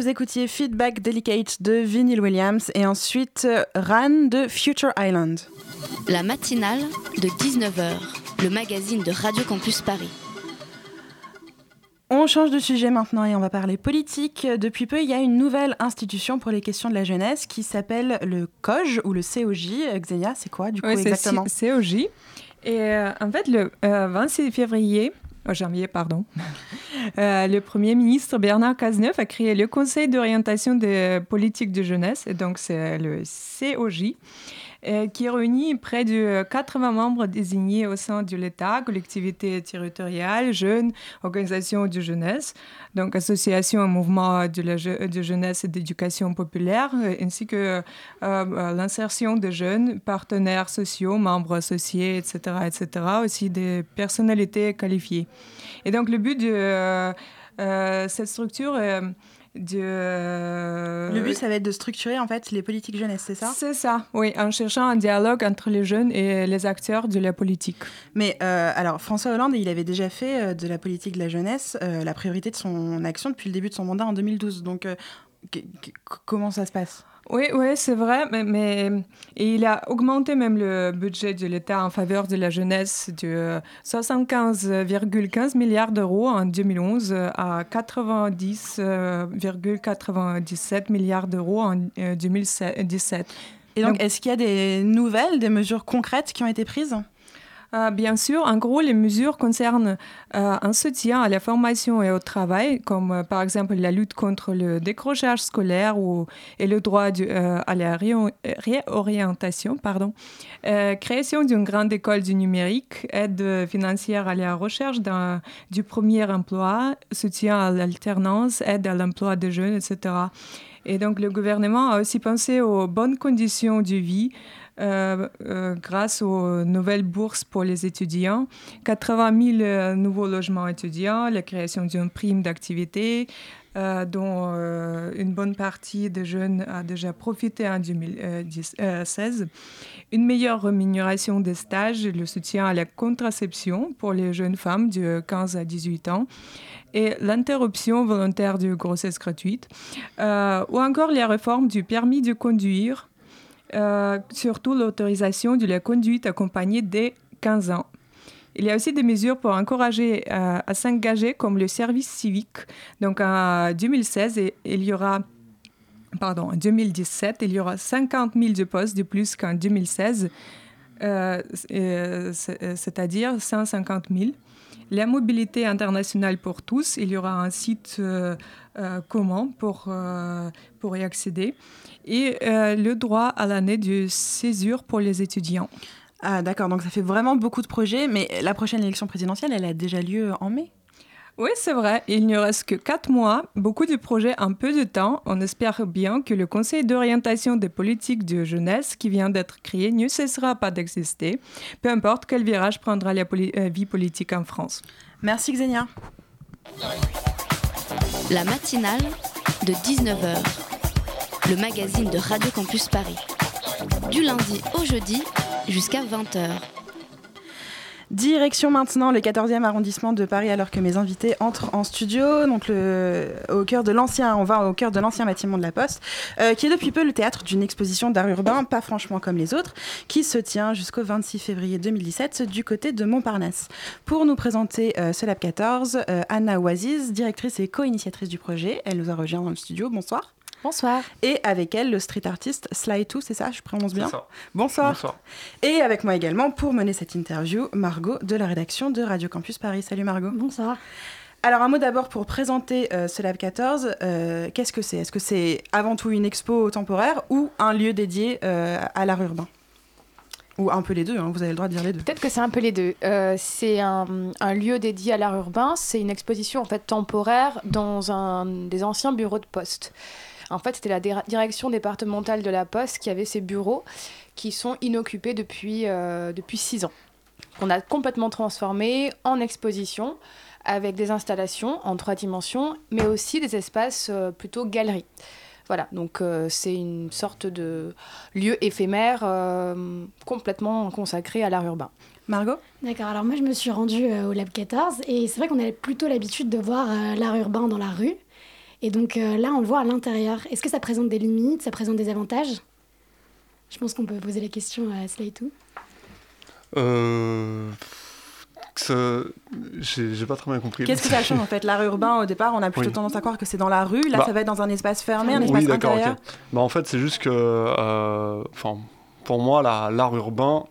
vous écoutiez Feedback Delicate de Vinyl Williams et ensuite euh, Ran de Future Island. La matinale de 19h, le magazine de Radio Campus Paris. On change de sujet maintenant et on va parler politique. Depuis peu, il y a une nouvelle institution pour les questions de la jeunesse qui s'appelle le COJ ou le COJ. Xenia, c'est quoi du coup exactement? COJ. Et euh, en fait, le euh, 26 février, oh, janvier, pardon, euh, le Premier ministre Bernard Cazeneuve a créé le Conseil d'orientation des politiques de jeunesse, et donc c'est le COJ, qui réunit près de 80 membres désignés au sein de l'État, collectivités territoriales, jeunes, organisations de jeunesse, donc associations et mouvements de, jeunesse et d'éducation populaire, euh, ainsi que euh, euh, l'insertion de jeunes, partenaires sociaux, membres associés, etc., etc., aussi des personnalités qualifiées. Et donc le but de euh, euh, cette structure est de... Le but, ça va être de structurer en fait les politiques jeunesse, c'est ça C'est ça, oui, en cherchant un dialogue entre les jeunes et les acteurs de la politique. Mais euh, alors, François Hollande, il avait déjà fait euh, de la politique de la jeunesse euh, la priorité de son action depuis le début de son mandat en 2012. Donc, euh, comment ça se passe? Oui, oui, c'est vrai, mais, mais- et il a augmenté même le budget de l'État en faveur de la jeunesse de 75,15 milliards d'euros en 2011 à 90,97 milliards d'euros en euh, 2017. Et donc, est-ce qu'il y a des nouvelles, des mesures concrètes qui ont été prises? Euh, bien sûr, en gros, les mesures concernent euh, un soutien à la formation et au travail, comme euh, par exemple la lutte contre le décrochage scolaire ou, et le droit à la réo- réorientation, pardon. Création d'une grande école du numérique, aide financière à la recherche du premier emploi, soutien à l'alternance, aide à l'emploi des jeunes, etc. Et donc le gouvernement a aussi pensé aux bonnes conditions de vie grâce aux nouvelles bourses pour les étudiants, 80 000 euh, nouveaux logements étudiants, la création d'une prime d'activité euh, dont euh, une bonne partie des jeunes a déjà profité en 2016, une meilleure rémunération des stages, le soutien à la contraception pour les jeunes femmes de 15 à 18 ans et l'interruption volontaire de grossesse gratuite, euh, ou encore la réforme du permis de conduire, euh, surtout l'autorisation de la conduite accompagnée dès 15 ans. Il y a aussi des mesures pour encourager euh, à s'engager comme le service civique. Donc en 2016, et- il y aura pardon, en 2017, il y aura 50 000 de postes de plus qu'en 2016, euh, euh, c'est- euh, c'est-à-dire 150 000. La mobilité internationale pour tous, il y aura un site euh, euh, commun pour, euh, pour y accéder. Et euh, le droit à l'année de césure pour les étudiants. Ah, d'accord, donc ça fait vraiment beaucoup de projets, mais la prochaine élection présidentielle, elle a déjà lieu en mai Oui, c'est vrai. Il ne reste que quatre mois, beaucoup de projets en peu de temps. On espère bien que le Conseil d'orientation des politiques de jeunesse qui vient d'être créé ne cessera pas d'exister, peu importe quel virage prendra la poli- euh, vie politique en France. Merci Xenia. La matinale de 19h, le magazine de Radio Campus Paris. Du lundi au jeudi jusqu'à 20h. Direction maintenant le 14e arrondissement de Paris alors que mes invités entrent en studio, donc au cœur de l'ancien, on va au cœur de l'ancien bâtiment de la Poste, euh, qui est depuis peu le théâtre d'une exposition d'art urbain, pas franchement comme les autres, qui se tient jusqu'au 26 février 2017 du côté de Montparnasse. Pour nous présenter euh, ce Lab 14, euh, Anna Oaziz, directrice et co-initiatrice du projet, elle nous a rejoint dans le studio. Bonsoir. Bonsoir. Et avec elle, le street artiste Sly 2, c'est ça Je prononce bien ça. Bonsoir. Bonsoir. Et avec moi également, pour mener cette interview, Margot de la rédaction de Radio Campus Paris. Salut Margot. Bonsoir. Alors un mot d'abord pour présenter euh, ce Lab 14. Euh, Qu'est-ce que c'est? Est-ce que c'est avant tout une expo temporaire ou un lieu dédié euh, à l'art urbain? Ou un peu les deux, hein, vous avez le droit de dire les deux. Peut-être que c'est un peu les deux. Euh, c'est un, un lieu dédié à l'art urbain. C'est une exposition en fait temporaire dans un des anciens bureaux de poste. En fait, c'était la dir- direction départementale de la Poste qui avait ces bureaux qui sont inoccupés depuis, euh, depuis six ans. On a complètement transformé en exposition avec des installations en trois dimensions, mais aussi des espaces euh, plutôt galeries. Voilà, donc euh, c'est une sorte de lieu éphémère euh, complètement consacré à l'art urbain. Margot? D'accord, alors moi je me suis rendue euh, au Lab 14 et c'est vrai qu'on avait plutôt l'habitude de voir euh, l'art urbain dans la rue. Et donc euh, là, on le voit à l'intérieur. Est-ce que ça présente des limites, ça présente des avantages? Je pense qu'on peut poser la question à Slaytou. Euh... ça- J'ai j'ai pas très bien compris. Qu'est-ce que ça change en fait? L'art urbain, au départ, on a plutôt Oui. tendance à croire que c'est dans la rue. Là, Bah, ça va être dans un espace fermé, un espace Oui, d'accord, intérieur. ok. Bah, en fait, c'est juste que, euh, enfin, pour moi, la- l'art urbain,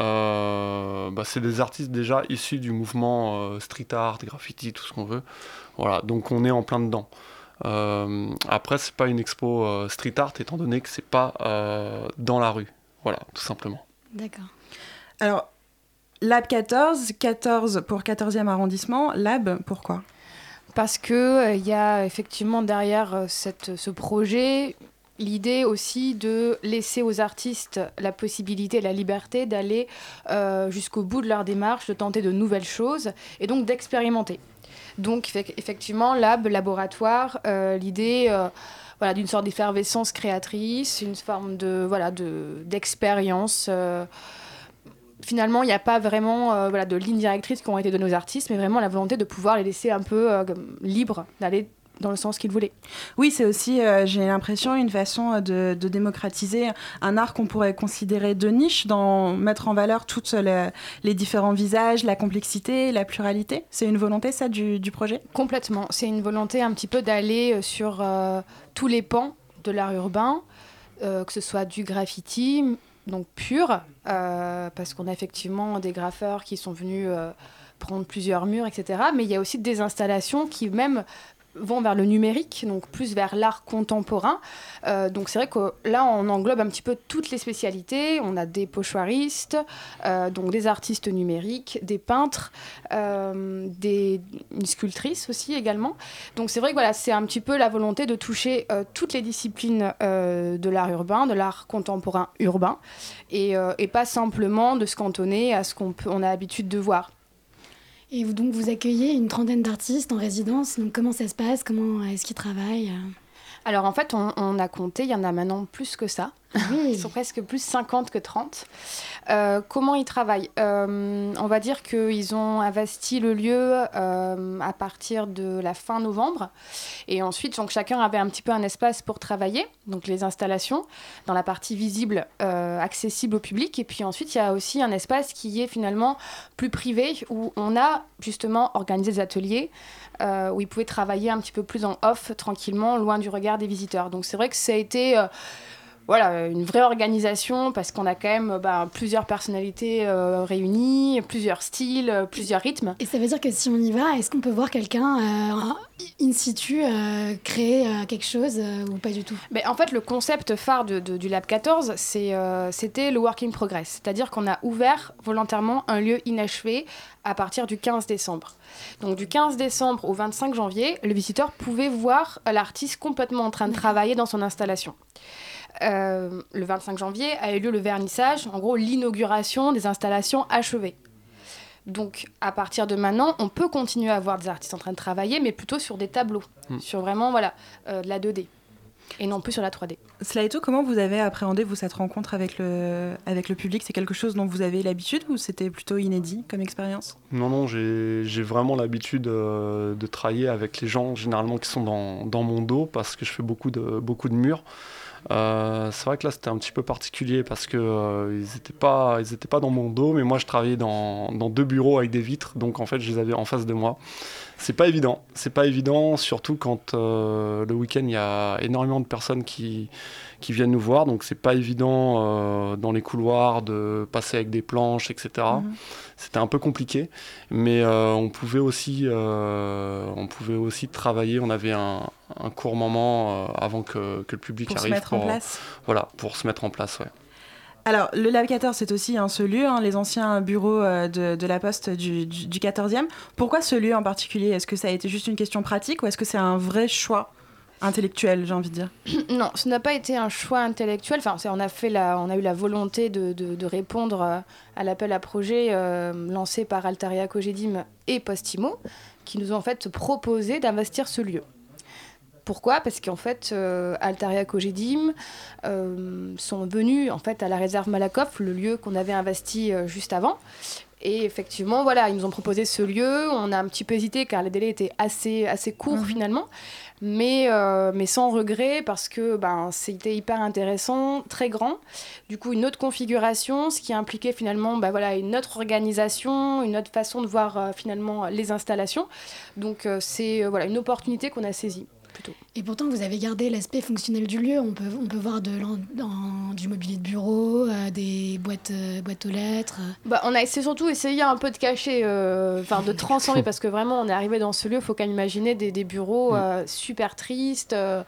euh, bah, c'est des artistes déjà issus du mouvement euh, street art, graffiti, tout ce qu'on veut. Voilà, donc on est en plein dedans. Euh, après, c'est pas une expo euh, street art, étant donné que c'est pas euh, dans la rue. Voilà, tout simplement. D'accord. Alors, Lab 14, 14 pour 14e arrondissement. Lab, pourquoi? Parce que il y a effectivement derrière euh, cette, ce projet l'idée aussi de laisser aux artistes la possibilité, la liberté d'aller euh, jusqu'au bout de leur démarche, de tenter de nouvelles choses et donc d'expérimenter. Donc effe- effectivement, lab, laboratoire, euh, l'idée euh, voilà, d'une sorte d'effervescence créatrice, une forme de voilà de d'expérience. euh, finalement, il n'y a pas vraiment voilà, de ligne directrice qui ont été données aux artistes, mais vraiment la volonté de pouvoir les laisser un peu libres d'aller dans le sens qu'ils voulaient. Oui, c'est aussi, euh, j'ai l'impression, une façon euh, de, de démocratiser un art qu'on pourrait considérer de niche, dans mettre en valeur tous les, les différents visages, la complexité, la pluralité. C'est une volonté, ça, du, du projet? Complètement. C'est une volonté un petit peu d'aller euh, sur euh, tous les pans de l'art urbain, euh, que ce soit du graffiti, donc pur, euh, parce qu'on a effectivement des graffeurs qui sont venus euh, prendre plusieurs murs, etc. Mais il y a aussi des installations qui même vont vers le numérique, donc plus vers l'art contemporain. Euh, donc c'est vrai que là, on englobe un petit peu toutes les spécialités. On a des pochoiristes, euh, donc des artistes numériques, des peintres, euh, des, une sculptrice aussi également. Donc c'est vrai que voilà, c'est un petit peu la volonté de toucher toutes les disciplines de l'art urbain, de l'art contemporain urbain, et, pas simplement de se cantonner à ce qu'on on a l'habitude de voir. Et vous, donc vous accueillez une trentaine d'artistes en résidence. Donc comment ça se passe? Comment est-ce qu'ils travaillent? Alors en fait, on, on a compté, il y en a maintenant plus que ça. Ils sont presque plus 50 que 30. Euh, comment ils travaillent? Euh, On va dire qu'ils ont investi le lieu euh, à partir de la fin novembre. Et ensuite, donc, chacun avait un petit peu un espace pour travailler, donc les installations, dans la partie visible, accessible au public. Et puis ensuite, il y a aussi un espace qui est finalement plus privé, où on a justement organisé des ateliers où ils pouvaient travailler un petit peu plus en off, tranquillement, loin du regard des visiteurs. Donc c'est vrai que ça a été euh, voilà, une vraie organisation parce qu'on a quand même euh, bah, plusieurs personnalités euh, réunies, plusieurs styles, euh, plusieurs rythmes. Et ça veut dire que si on y va, est-ce qu'on peut voir quelqu'un euh, in situ euh, créer quelque chose ou pas du tout? Mais en fait, le concept phare de- de- du Lab 14, c'est, euh, c'était le work in progress. C'est-à-dire qu'on a ouvert volontairement un lieu inachevé à partir du 15 décembre. Donc du 15 décembre au 25 janvier, le visiteur pouvait voir l'artiste complètement en train de travailler dans son installation. Euh, le 25 janvier a eu lieu le vernissage, en gros l'inauguration des installations achevées. Donc à partir de maintenant, on peut continuer à voir des artistes en train de travailler, mais plutôt sur des tableaux, Mm. sur vraiment voilà, euh, de la 2D, et non plus sur la 3D. Cela et tout, comment vous avez appréhendé vous, cette rencontre avec le, avec le public? C'est quelque chose dont vous avez l'habitude ou c'était plutôt inédit comme expérience? Non, non, j'ai j'ai vraiment l'habitude euh, de travailler avec les gens généralement qui sont dans, dans mon dos parce que je fais beaucoup de, beaucoup de murs. Euh, c'est vrai que là c'était un petit peu particulier parce que euh, ils n'étaient pas, ils pas dans mon dos, mais moi je travaillais dans, dans deux bureaux avec des vitres, donc en fait je les avais en face de moi. C'est pas évident, c'est pas évident, surtout quand euh, le week-end il y a énormément de personnes qui, qui viennent nous voir, donc c'est pas évident euh, dans les couloirs de passer avec des planches, etc. Mhm. C'était un peu compliqué, mais euh, on pouvait aussi, euh, on pouvait aussi travailler. On avait un, un court moment avant que, que le public Pour se arrive mettre en place. Voilà, pour se mettre en place, ouais. Alors, le Lab 14, c'est aussi hein, ce lieu, hein, les anciens bureaux euh, de, de la Poste du, du, du 14e. Pourquoi ce lieu en particulier? Est-ce que ça a été juste une question pratique ou est-ce que c'est un vrai choix? Intellectuel, j'ai envie de dire Non, ce n'a pas été un choix intellectuel. Enfin, on a fait la, on a eu la volonté de, de- répondre euh, à l'appel à projet euh, lancé par Altaria Cogedim et Postimo, qui nous ont en fait proposé d'investir ce lieu. Pourquoi? Parce qu'en fait, euh, Altaria Cogedim sont venus en fait à la réserve Malakoff, le lieu qu'on avait investi juste avant. Et effectivement, voilà, ils nous ont proposé ce lieu. On a un petit peu hésité car les délais étaient assez, assez courts Mhm. finalement. Mais, euh, mais sans regret parce que ben, c'était hyper intéressant, très grand. Du coup, une autre configuration, ce qui impliquait finalement ben, voilà, une autre organisation, une autre façon de voir euh, finalement les installations. Donc euh, c'est voilà, une opportunité qu'on a saisie. Plutôt. Et pourtant, vous avez gardé l'aspect fonctionnel du lieu. On peut, on peut voir de l'en- dans- du mobilier de bureau, euh, des boîtes, euh, boîtes aux lettres. Bah, on a essayé, surtout essayé un peu de cacher, euh, enfin de transformer, parce que vraiment on est arrivé dans ce lieu, il faut quand même imaginer des, des bureaux euh, super tristes, euh,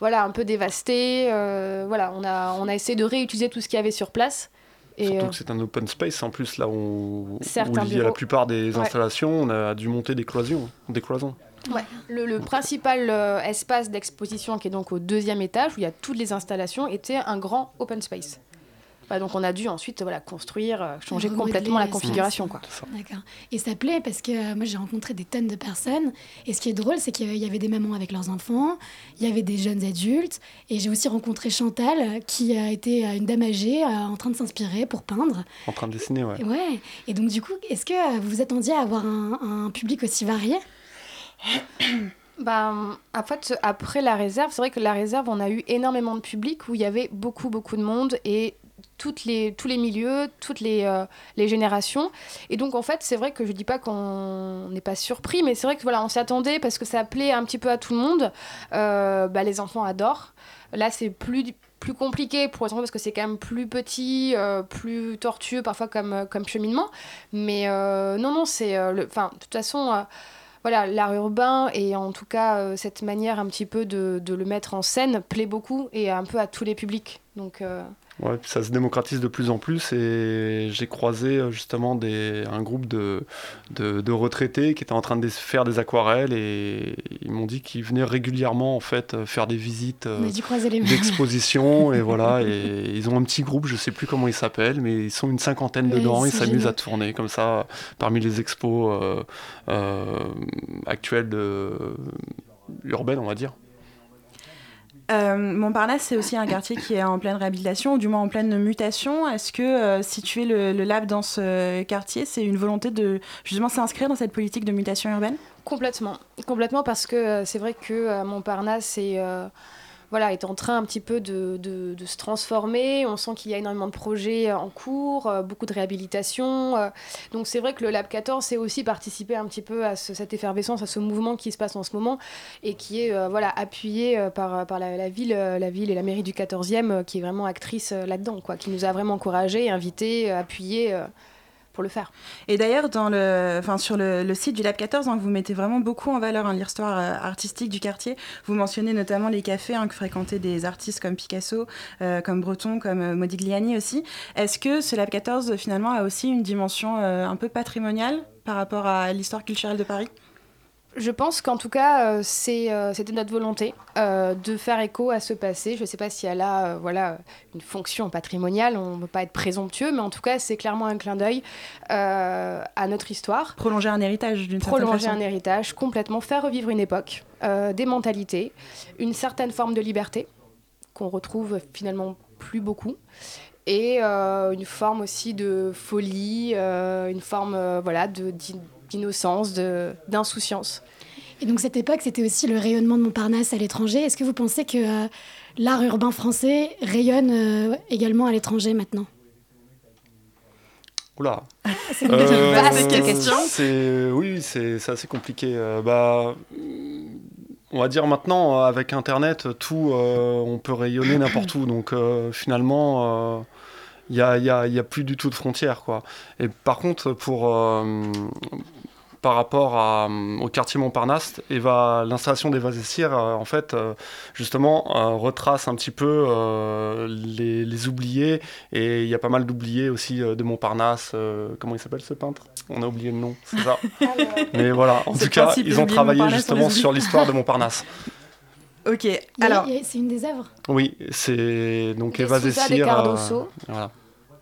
voilà, un peu dévastés. euh, voilà, on a, on a essayé de réutiliser tout ce qu'il y avait sur place. Et, Surtout euh, que c'est un open space en plus là où, où il y a la plupart des Ouais. installations, on a dû monter des cloisons, des cloisons. Ouais, le, le principal euh, espace d'exposition qui est donc au deuxième étage où il y a toutes les installations était un grand open space. Bah, donc on a dû ensuite voilà, construire, euh, changer Remodeler complètement la configuration. Quoi. D'accord. Et ça plaît parce que euh, moi j'ai rencontré des tonnes de personnes. Et ce qui est drôle, c'est qu'il y avait des mamans avec leurs enfants, il y avait des jeunes adultes. Et j'ai aussi rencontré Chantal, qui a été une dame âgée euh, en train de s'inspirer pour peindre. En train de dessiner, ouais. Et Ouais. Et donc du coup, est-ce que vous vous attendiez à avoir un, un public aussi varié? Bah, en fait, après la réserve, c'est vrai que la réserve, on a eu énormément de public où il y avait beaucoup, beaucoup de monde et toutes les, tous les milieux, toutes les, euh, les générations. Et donc, en fait, c'est vrai que je dis pas qu'on n'est pas surpris, mais c'est vrai que voilà, on s'y attendait parce que ça plaît un petit peu à tout le monde. Euh, bah, les enfants adorent. Là, c'est plus plus compliqué pour les enfants parce que c'est quand même plus petit, euh, plus tortueux parfois comme, comme cheminement. Mais non, non, c'est... Enfin, de toute façon, voilà, l'art urbain et en tout cas euh, cette manière un petit peu de, de le mettre en scène plaît beaucoup et un peu à tous les publics. Donc, euh, Ouais, ça se démocratise de plus en plus et j'ai croisé euh, justement des, un groupe de, de, de retraités qui étaient en train de faire des aquarelles et ils m'ont dit qu'ils venaient régulièrement en fait euh, faire des visites d'exposition et voilà et ils ont un petit groupe, je sais plus comment ils s'appellent mais ils sont une cinquantaine dedans, ils s'amusent à tourner comme ça parmi les expos euh, euh, actuelles de, urbaines on va dire. Euh, Montparnasse, c'est aussi un quartier qui est en pleine réhabilitation, ou du moins en pleine mutation. Est-ce que euh, situer le, lab dans ce quartier, c'est une volonté de justement s'inscrire dans cette politique de mutation urbaine? Complètement, complètement parce que euh, c'est vrai que Montparnasse est, voilà, est en train un petit peu de, de- se transformer. On sent qu'il y a énormément de projets euh, en cours, euh, beaucoup de réhabilitation. euh. donc c'est vrai que le Lab 14, c'est aussi participer un petit peu à ce- cette effervescence, à ce mouvement qui se passe en ce moment et qui est voilà, appuyé par, par la, ville, la ville et la mairie du 14e euh, qui est vraiment actrice là-dedans, quoi, qui nous a vraiment encouragés, invités, appuyés pour le faire. Et d'ailleurs, sur le, site du Lab 14, hein, vous mettez vraiment beaucoup en valeur hein, l'histoire euh, artistique du quartier. Vous mentionnez notamment les cafés hein, que fréquentaient des artistes comme Picasso, euh, comme Breton, comme euh, Modigliani aussi. Est-ce que ce Lab 14, finalement, a aussi une dimension un peu patrimoniale par rapport à l'histoire culturelle de Paris? Je pense qu'en tout cas, euh, c'est, euh, c'était notre volonté euh, de faire écho à ce passé. Je ne sais pas si elle a voilà, une fonction patrimoniale, on ne veut pas être présomptueux, mais en tout cas, c'est clairement un clin d'œil à notre histoire. Prolonger un héritage d'une certaine Prolonger façon. un héritage, complètement faire revivre une époque, des mentalités, une certaine forme de liberté qu'on retrouve finalement plus beaucoup. Et euh, une forme aussi de folie, euh, une forme euh, voilà, de, d'innocence, de, d'insouciance. Et donc cette époque, c'était aussi le rayonnement de Montparnasse à l'étranger. Est-ce que vous pensez que euh, l'art urbain français rayonne euh, également à l'étranger maintenant? Oula. C'est une vaste question. c'est- Oui, c'est assez compliqué. Euh, bah, on va dire maintenant, euh, avec Internet, tout, euh, on peut rayonner n'importe où. Donc euh, finalement, euh, il n'y a, il y a- il y a plus du tout de frontières. Quoi. Et par contre, pour, euh, par rapport à, au quartier Montparnasse, Eva, l'installation d'Eva Zessir, euh, en fait, euh, justement, euh, retrace un petit peu euh, les, les oubliés. Et il y a pas mal d'oubliés aussi euh, de Montparnasse. euh, comment il s'appelle ce peintre? On a oublié le nom, c'est ça? Mais voilà, en tout cas, ils ont travaillé justement sur l'histoire de Montparnasse. Ok, alors. C'est une des œuvres Oui, c'est donc Les Eva Zessir. euh, voilà.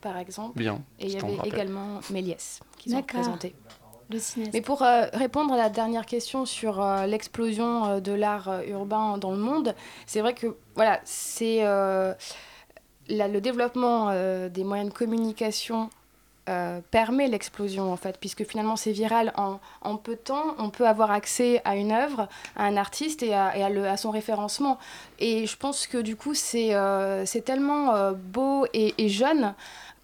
par exemple. Bien, Et il y avait rappelle. également Méliès qui sont D'accord. Le. Mais pour euh, répondre à la dernière question sur euh, l'explosion euh, de l'art urbain dans le monde, c'est vrai que voilà, c'est le développement des moyens de communication permet l'explosion en fait, puisque finalement c'est viral en, peu de temps, on peut avoir accès à une œuvre, à un artiste et à, son référencement. Et je pense que du coup c'est euh, tellement beau et, jeune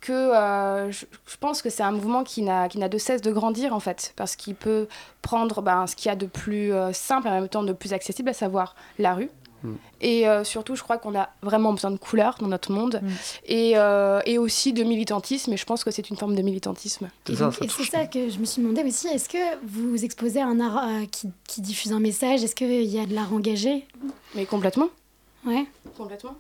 que euh, je, je, pense que c'est un mouvement qui n'a de cesse de grandir en fait, parce qu'il peut prendre ben, ce qu'il y a de plus euh, simple et en même temps de plus accessible, à savoir la rue, Mm. Et euh, surtout, je crois qu'on a vraiment besoin de couleurs dans notre monde mm. et, euh, et, aussi de militantisme. Et je pense que c'est une forme de militantisme. Et, c'est ça que je me suis demandé aussi. Est-ce que vous exposez un art euh, qui, qui, diffuse un message? Est-ce qu'il y a de l'art engagé? Mais complètement. Ouais. Complètement.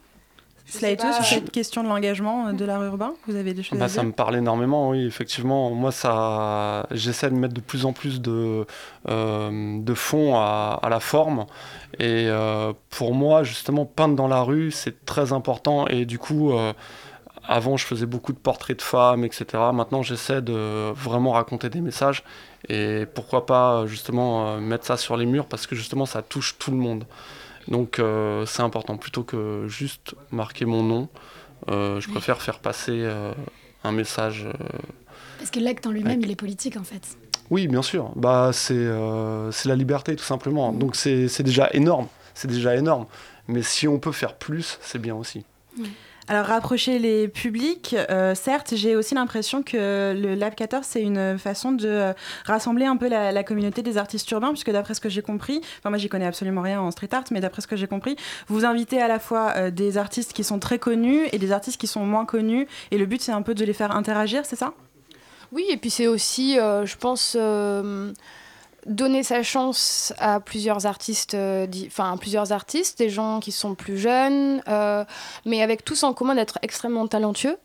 Slaito, sur cette question de l'engagement de l'art urbain, vous avez des choses bah, à dire Ça me parle énormément, oui, effectivement. Moi, ça, j'essaie de mettre de plus en plus de, euh, de fond à, à, la forme. Et euh, pour moi, justement, peindre dans la rue, c'est très important. Et du coup, euh, avant, je faisais beaucoup de portraits de femmes, etc. Maintenant, j'essaie de vraiment raconter des messages. Et pourquoi pas, justement, mettre ça sur les murs, parce que justement, ça touche tout le monde. Donc euh, c'est important, plutôt que juste marquer mon nom, euh, je préfère faire passer euh, un message. Parce que l'acte en lui-même, avec... il est politique en fait. Oui, bien sûr. Bah, c'est la liberté tout simplement. Mmh. Donc c'est déjà énorme. C'est déjà énorme. Mais si on peut faire plus, c'est bien aussi. Mmh. Alors, rapprocher les publics, euh, certes, j'ai aussi l'impression que le Lab 14, c'est une façon de euh, rassembler un peu la, communauté des artistes urbains, puisque d'après ce que j'ai compris, enfin, moi, j'y connais absolument rien en street art, mais d'après ce que j'ai compris, vous invitez à la fois euh, des artistes qui sont très connus et des artistes qui sont moins connus, et le but, c'est un peu de les faire interagir, c'est ça? Oui, et puis c'est aussi, je pense donner sa chance à plusieurs artistes, euh, enfin plusieurs artistes, des gens qui sont plus jeunes, euh, mais avec tous en commun d'être extrêmement talentueux,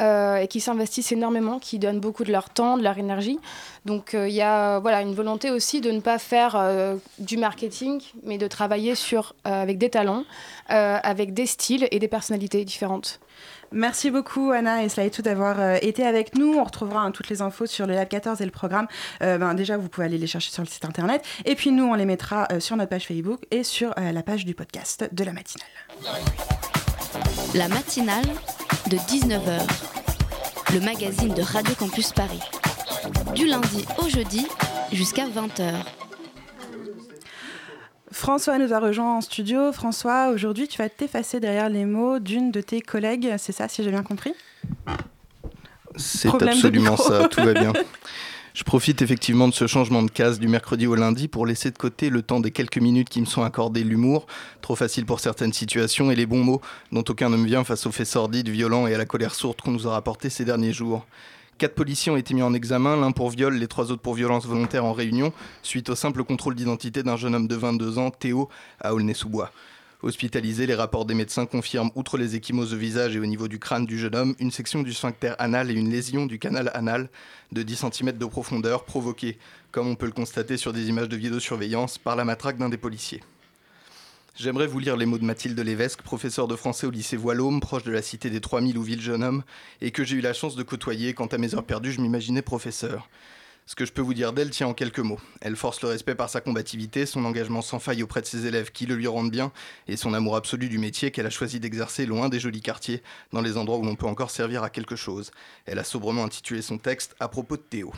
euh, et qui s'investissent énormément, qui donnent beaucoup de leur temps, de leur énergie. Donc il y a voilà, une volonté aussi de ne pas faire du marketing, mais de travailler sur, avec des talents, avec des styles et des personnalités différentes. Merci beaucoup Anna et Slaïtou d'avoir euh, été avec nous. On retrouvera hein, toutes les infos sur le Lab 14 et le programme. Euh, ben, déjà, vous pouvez aller les chercher sur le site internet. Et puis nous, on les mettra euh, sur notre page Facebook et sur euh, la page du podcast de la matinale. La matinale de 19h, le magazine de Radio Campus Paris. Du lundi au jeudi jusqu'à 20h. François nous a rejoint en studio. François, aujourd'hui, tu vas t'effacer derrière les mots d'une de tes collègues, c'est ça, si j'ai bien compris? C'est absolument ça, tout va bien. Je profite effectivement de ce changement de case du mercredi au lundi pour laisser de côté le temps des quelques minutes qui me sont accordées l'humour, trop facile pour certaines situations, et les bons mots dont aucun ne me vient face aux faits sordides, violents et à la colère sourde qu'on nous a rapportés ces derniers jours. Quatre policiers ont été mis en examen, l'un pour viol, les trois autres pour violence volontaire en réunion, suite au simple contrôle d'identité d'un jeune homme de 22 ans, Théo, à Aulnay-sous-Bois. Hospitalisé, les rapports des médecins confirment, outre les échymoses au visage et au niveau du crâne du jeune homme, une section du sphincter anal et une lésion du canal anal de 10 cm de profondeur provoquée, comme on peut le constater sur des images de vidéosurveillance, par la matraque d'un des policiers. J'aimerais vous lire les mots de Mathilde Lévesque, professeure de français au lycée Voilôme, proche de la cité des 3000 où vit le jeune homme, et que j'ai eu la chance de côtoyer quand à mes heures perdues je m'imaginais professeur. Ce que je peux vous dire d'elle tient en quelques mots. Elle force le respect par sa combativité, son engagement sans faille auprès de ses élèves qui le lui rendent bien, et son amour absolu du métier qu'elle a choisi d'exercer loin des jolis quartiers, dans les endroits où l'on peut encore servir à quelque chose. Elle a sobrement intitulé son texte à propos de Théo.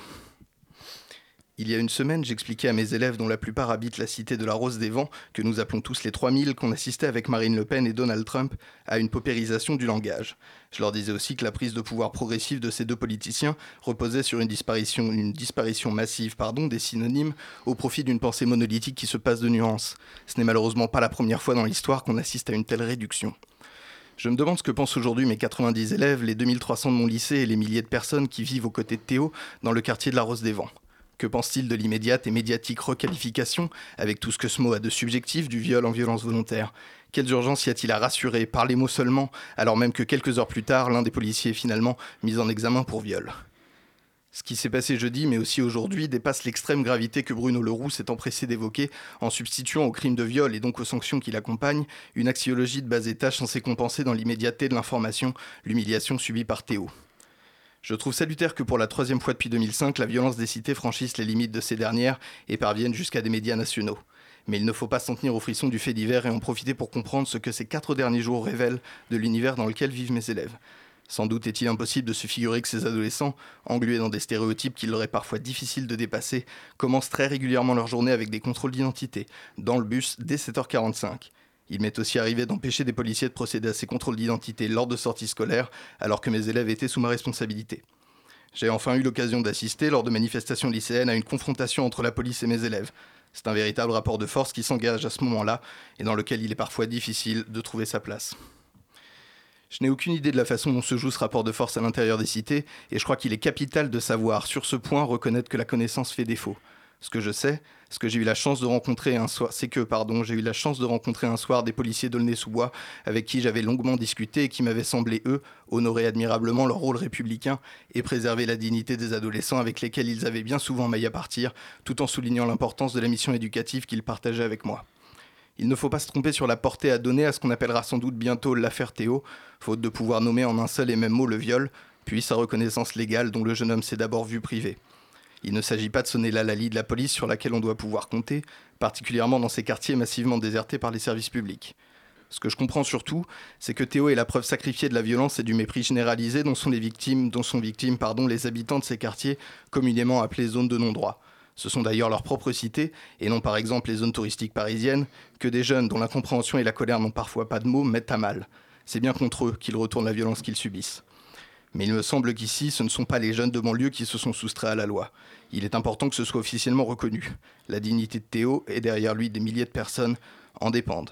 Il y a une semaine, j'expliquais à mes élèves, dont la plupart habitent la cité de la Rose des Vents, que nous appelons tous les 3000, qu'on assistait avec Marine Le Pen et Donald Trump à une paupérisation du langage. Je leur disais aussi que la prise de pouvoir progressive de ces deux politiciens reposait sur une disparition, massive pardon, des synonymes au profit d'une pensée monolithique qui se passe de nuances. Ce n'est malheureusement pas la première fois dans l'histoire qu'on assiste à une telle réduction. Je me demande ce que pensent aujourd'hui mes 90 élèves, les 2300 de mon lycée et les milliers de personnes qui vivent aux côtés de Théo dans le quartier de la Rose des Vents. Que pense-t-il de l'immédiate et médiatique requalification, avec tout ce que ce mot a de subjectif, du viol en violence volontaire? Quelles urgences y a-t-il à rassurer? Par les mots seulement, alors même que quelques heures plus tard, l'un des policiers est finalement mis en examen pour viol. Ce qui s'est passé jeudi, mais aussi aujourd'hui, dépasse l'extrême gravité que Bruno Leroux s'est empressé d'évoquer en substituant au crime de viol et donc aux sanctions qui l'accompagnent une axiologie de bas étage censée compenser dans l'immédiateté de l'information l'humiliation subie par Théo. Je trouve salutaire que pour la troisième fois depuis 2005, la violence des cités franchisse les limites de ces dernières et parvienne jusqu'à des médias nationaux. Mais il ne faut pas s'en tenir aux frissons du fait divers et en profiter pour comprendre ce que ces quatre derniers jours révèlent de l'univers dans lequel vivent mes élèves. Sans doute est-il impossible de se figurer que ces adolescents, englués dans des stéréotypes qu'il leur est parfois difficile de dépasser, commencent très régulièrement leur journée avec des contrôles d'identité, dans le bus dès 7h45. Il m'est aussi arrivé d'empêcher des policiers de procéder à ces contrôles d'identité lors de sorties scolaires, alors que mes élèves étaient sous ma responsabilité. J'ai enfin eu l'occasion d'assister, lors de manifestations lycéennes, à une confrontation entre la police et mes élèves. C'est un véritable rapport de force qui s'engage à ce moment-là et dans lequel il est parfois difficile de trouver sa place. Je n'ai aucune idée de la façon dont se joue ce rapport de force à l'intérieur des cités, et je crois qu'il est capital de savoir, sur ce point, reconnaître que la connaissance fait défaut. Ce que je sais, ce que j'ai eu la chance de rencontrer un soir, c'est que, j'ai eu la chance de rencontrer un soir des policiers d'Aulnay-sous-Bois avec qui j'avais longuement discuté et qui m'avaient semblé, eux, honorer admirablement leur rôle républicain et préserver la dignité des adolescents avec lesquels ils avaient bien souvent maille à partir, tout en soulignant l'importance de la mission éducative qu'ils partageaient avec moi. Il ne faut pas se tromper sur la portée à donner à ce qu'on appellera sans doute bientôt l'affaire Théo, faute de pouvoir nommer en un seul et même mot le viol, puis sa reconnaissance légale dont le jeune homme s'est d'abord vu privé. Il ne s'agit pas de sonner la lalie de la police sur laquelle on doit pouvoir compter, particulièrement dans ces quartiers massivement désertés par les services publics. Ce que je comprends surtout, c'est que Théo est la preuve sacrifiée de la violence et du mépris généralisé dont sont les victimes, dont sont victimes pardon, les habitants de ces quartiers, communément appelés zones de non-droit. Ce sont d'ailleurs leurs propres cités, et non par exemple les zones touristiques parisiennes, que des jeunes dont l'incompréhension et la colère n'ont parfois pas de mots mettent à mal. C'est bien contre eux qu'ils retournent la violence qu'ils subissent. Mais il me semble qu'ici, ce ne sont pas les jeunes de banlieue qui se sont soustraits à la loi. Il est important que ce soit officiellement reconnu. La dignité de Théo et derrière lui des milliers de personnes en dépendent.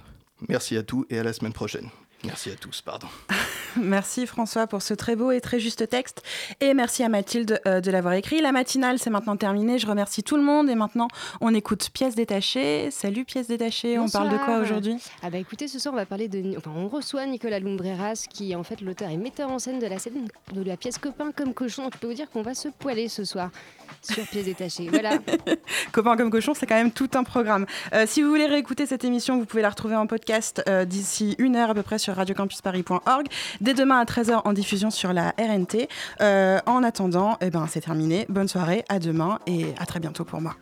Merci à tous et à la semaine prochaine. Merci à tous, pardon. merci François pour ce très beau et très juste texte. Et merci à Mathilde euh, de l'avoir écrit. La matinale, c'est maintenant terminé. Je remercie tout le monde. Et maintenant, on écoute Pièces détachées. Salut Pièces détachées. On parle de quoi aujourd'hui? Ah bah écoutez, ce soir, on va parler de... Enfin, on reçoit Nicolas Lumbreras, qui est en fait l'auteur et metteur en scène de la scène de la pièce Copain comme cochon. Je peux vous dire qu'on va se poiler ce soir sur Pièces détachées. Voilà. Copain comme cochon, c'est quand même tout un programme. Euh, si vous voulez réécouter cette émission, vous pouvez la retrouver en podcast euh, d'ici une heure à peu près radiocampusparis.org. Dès demain à 13h en diffusion sur la RNT. Euh, en attendant, eh ben, c'est terminé. Bonne soirée, à demain et à très bientôt pour moi.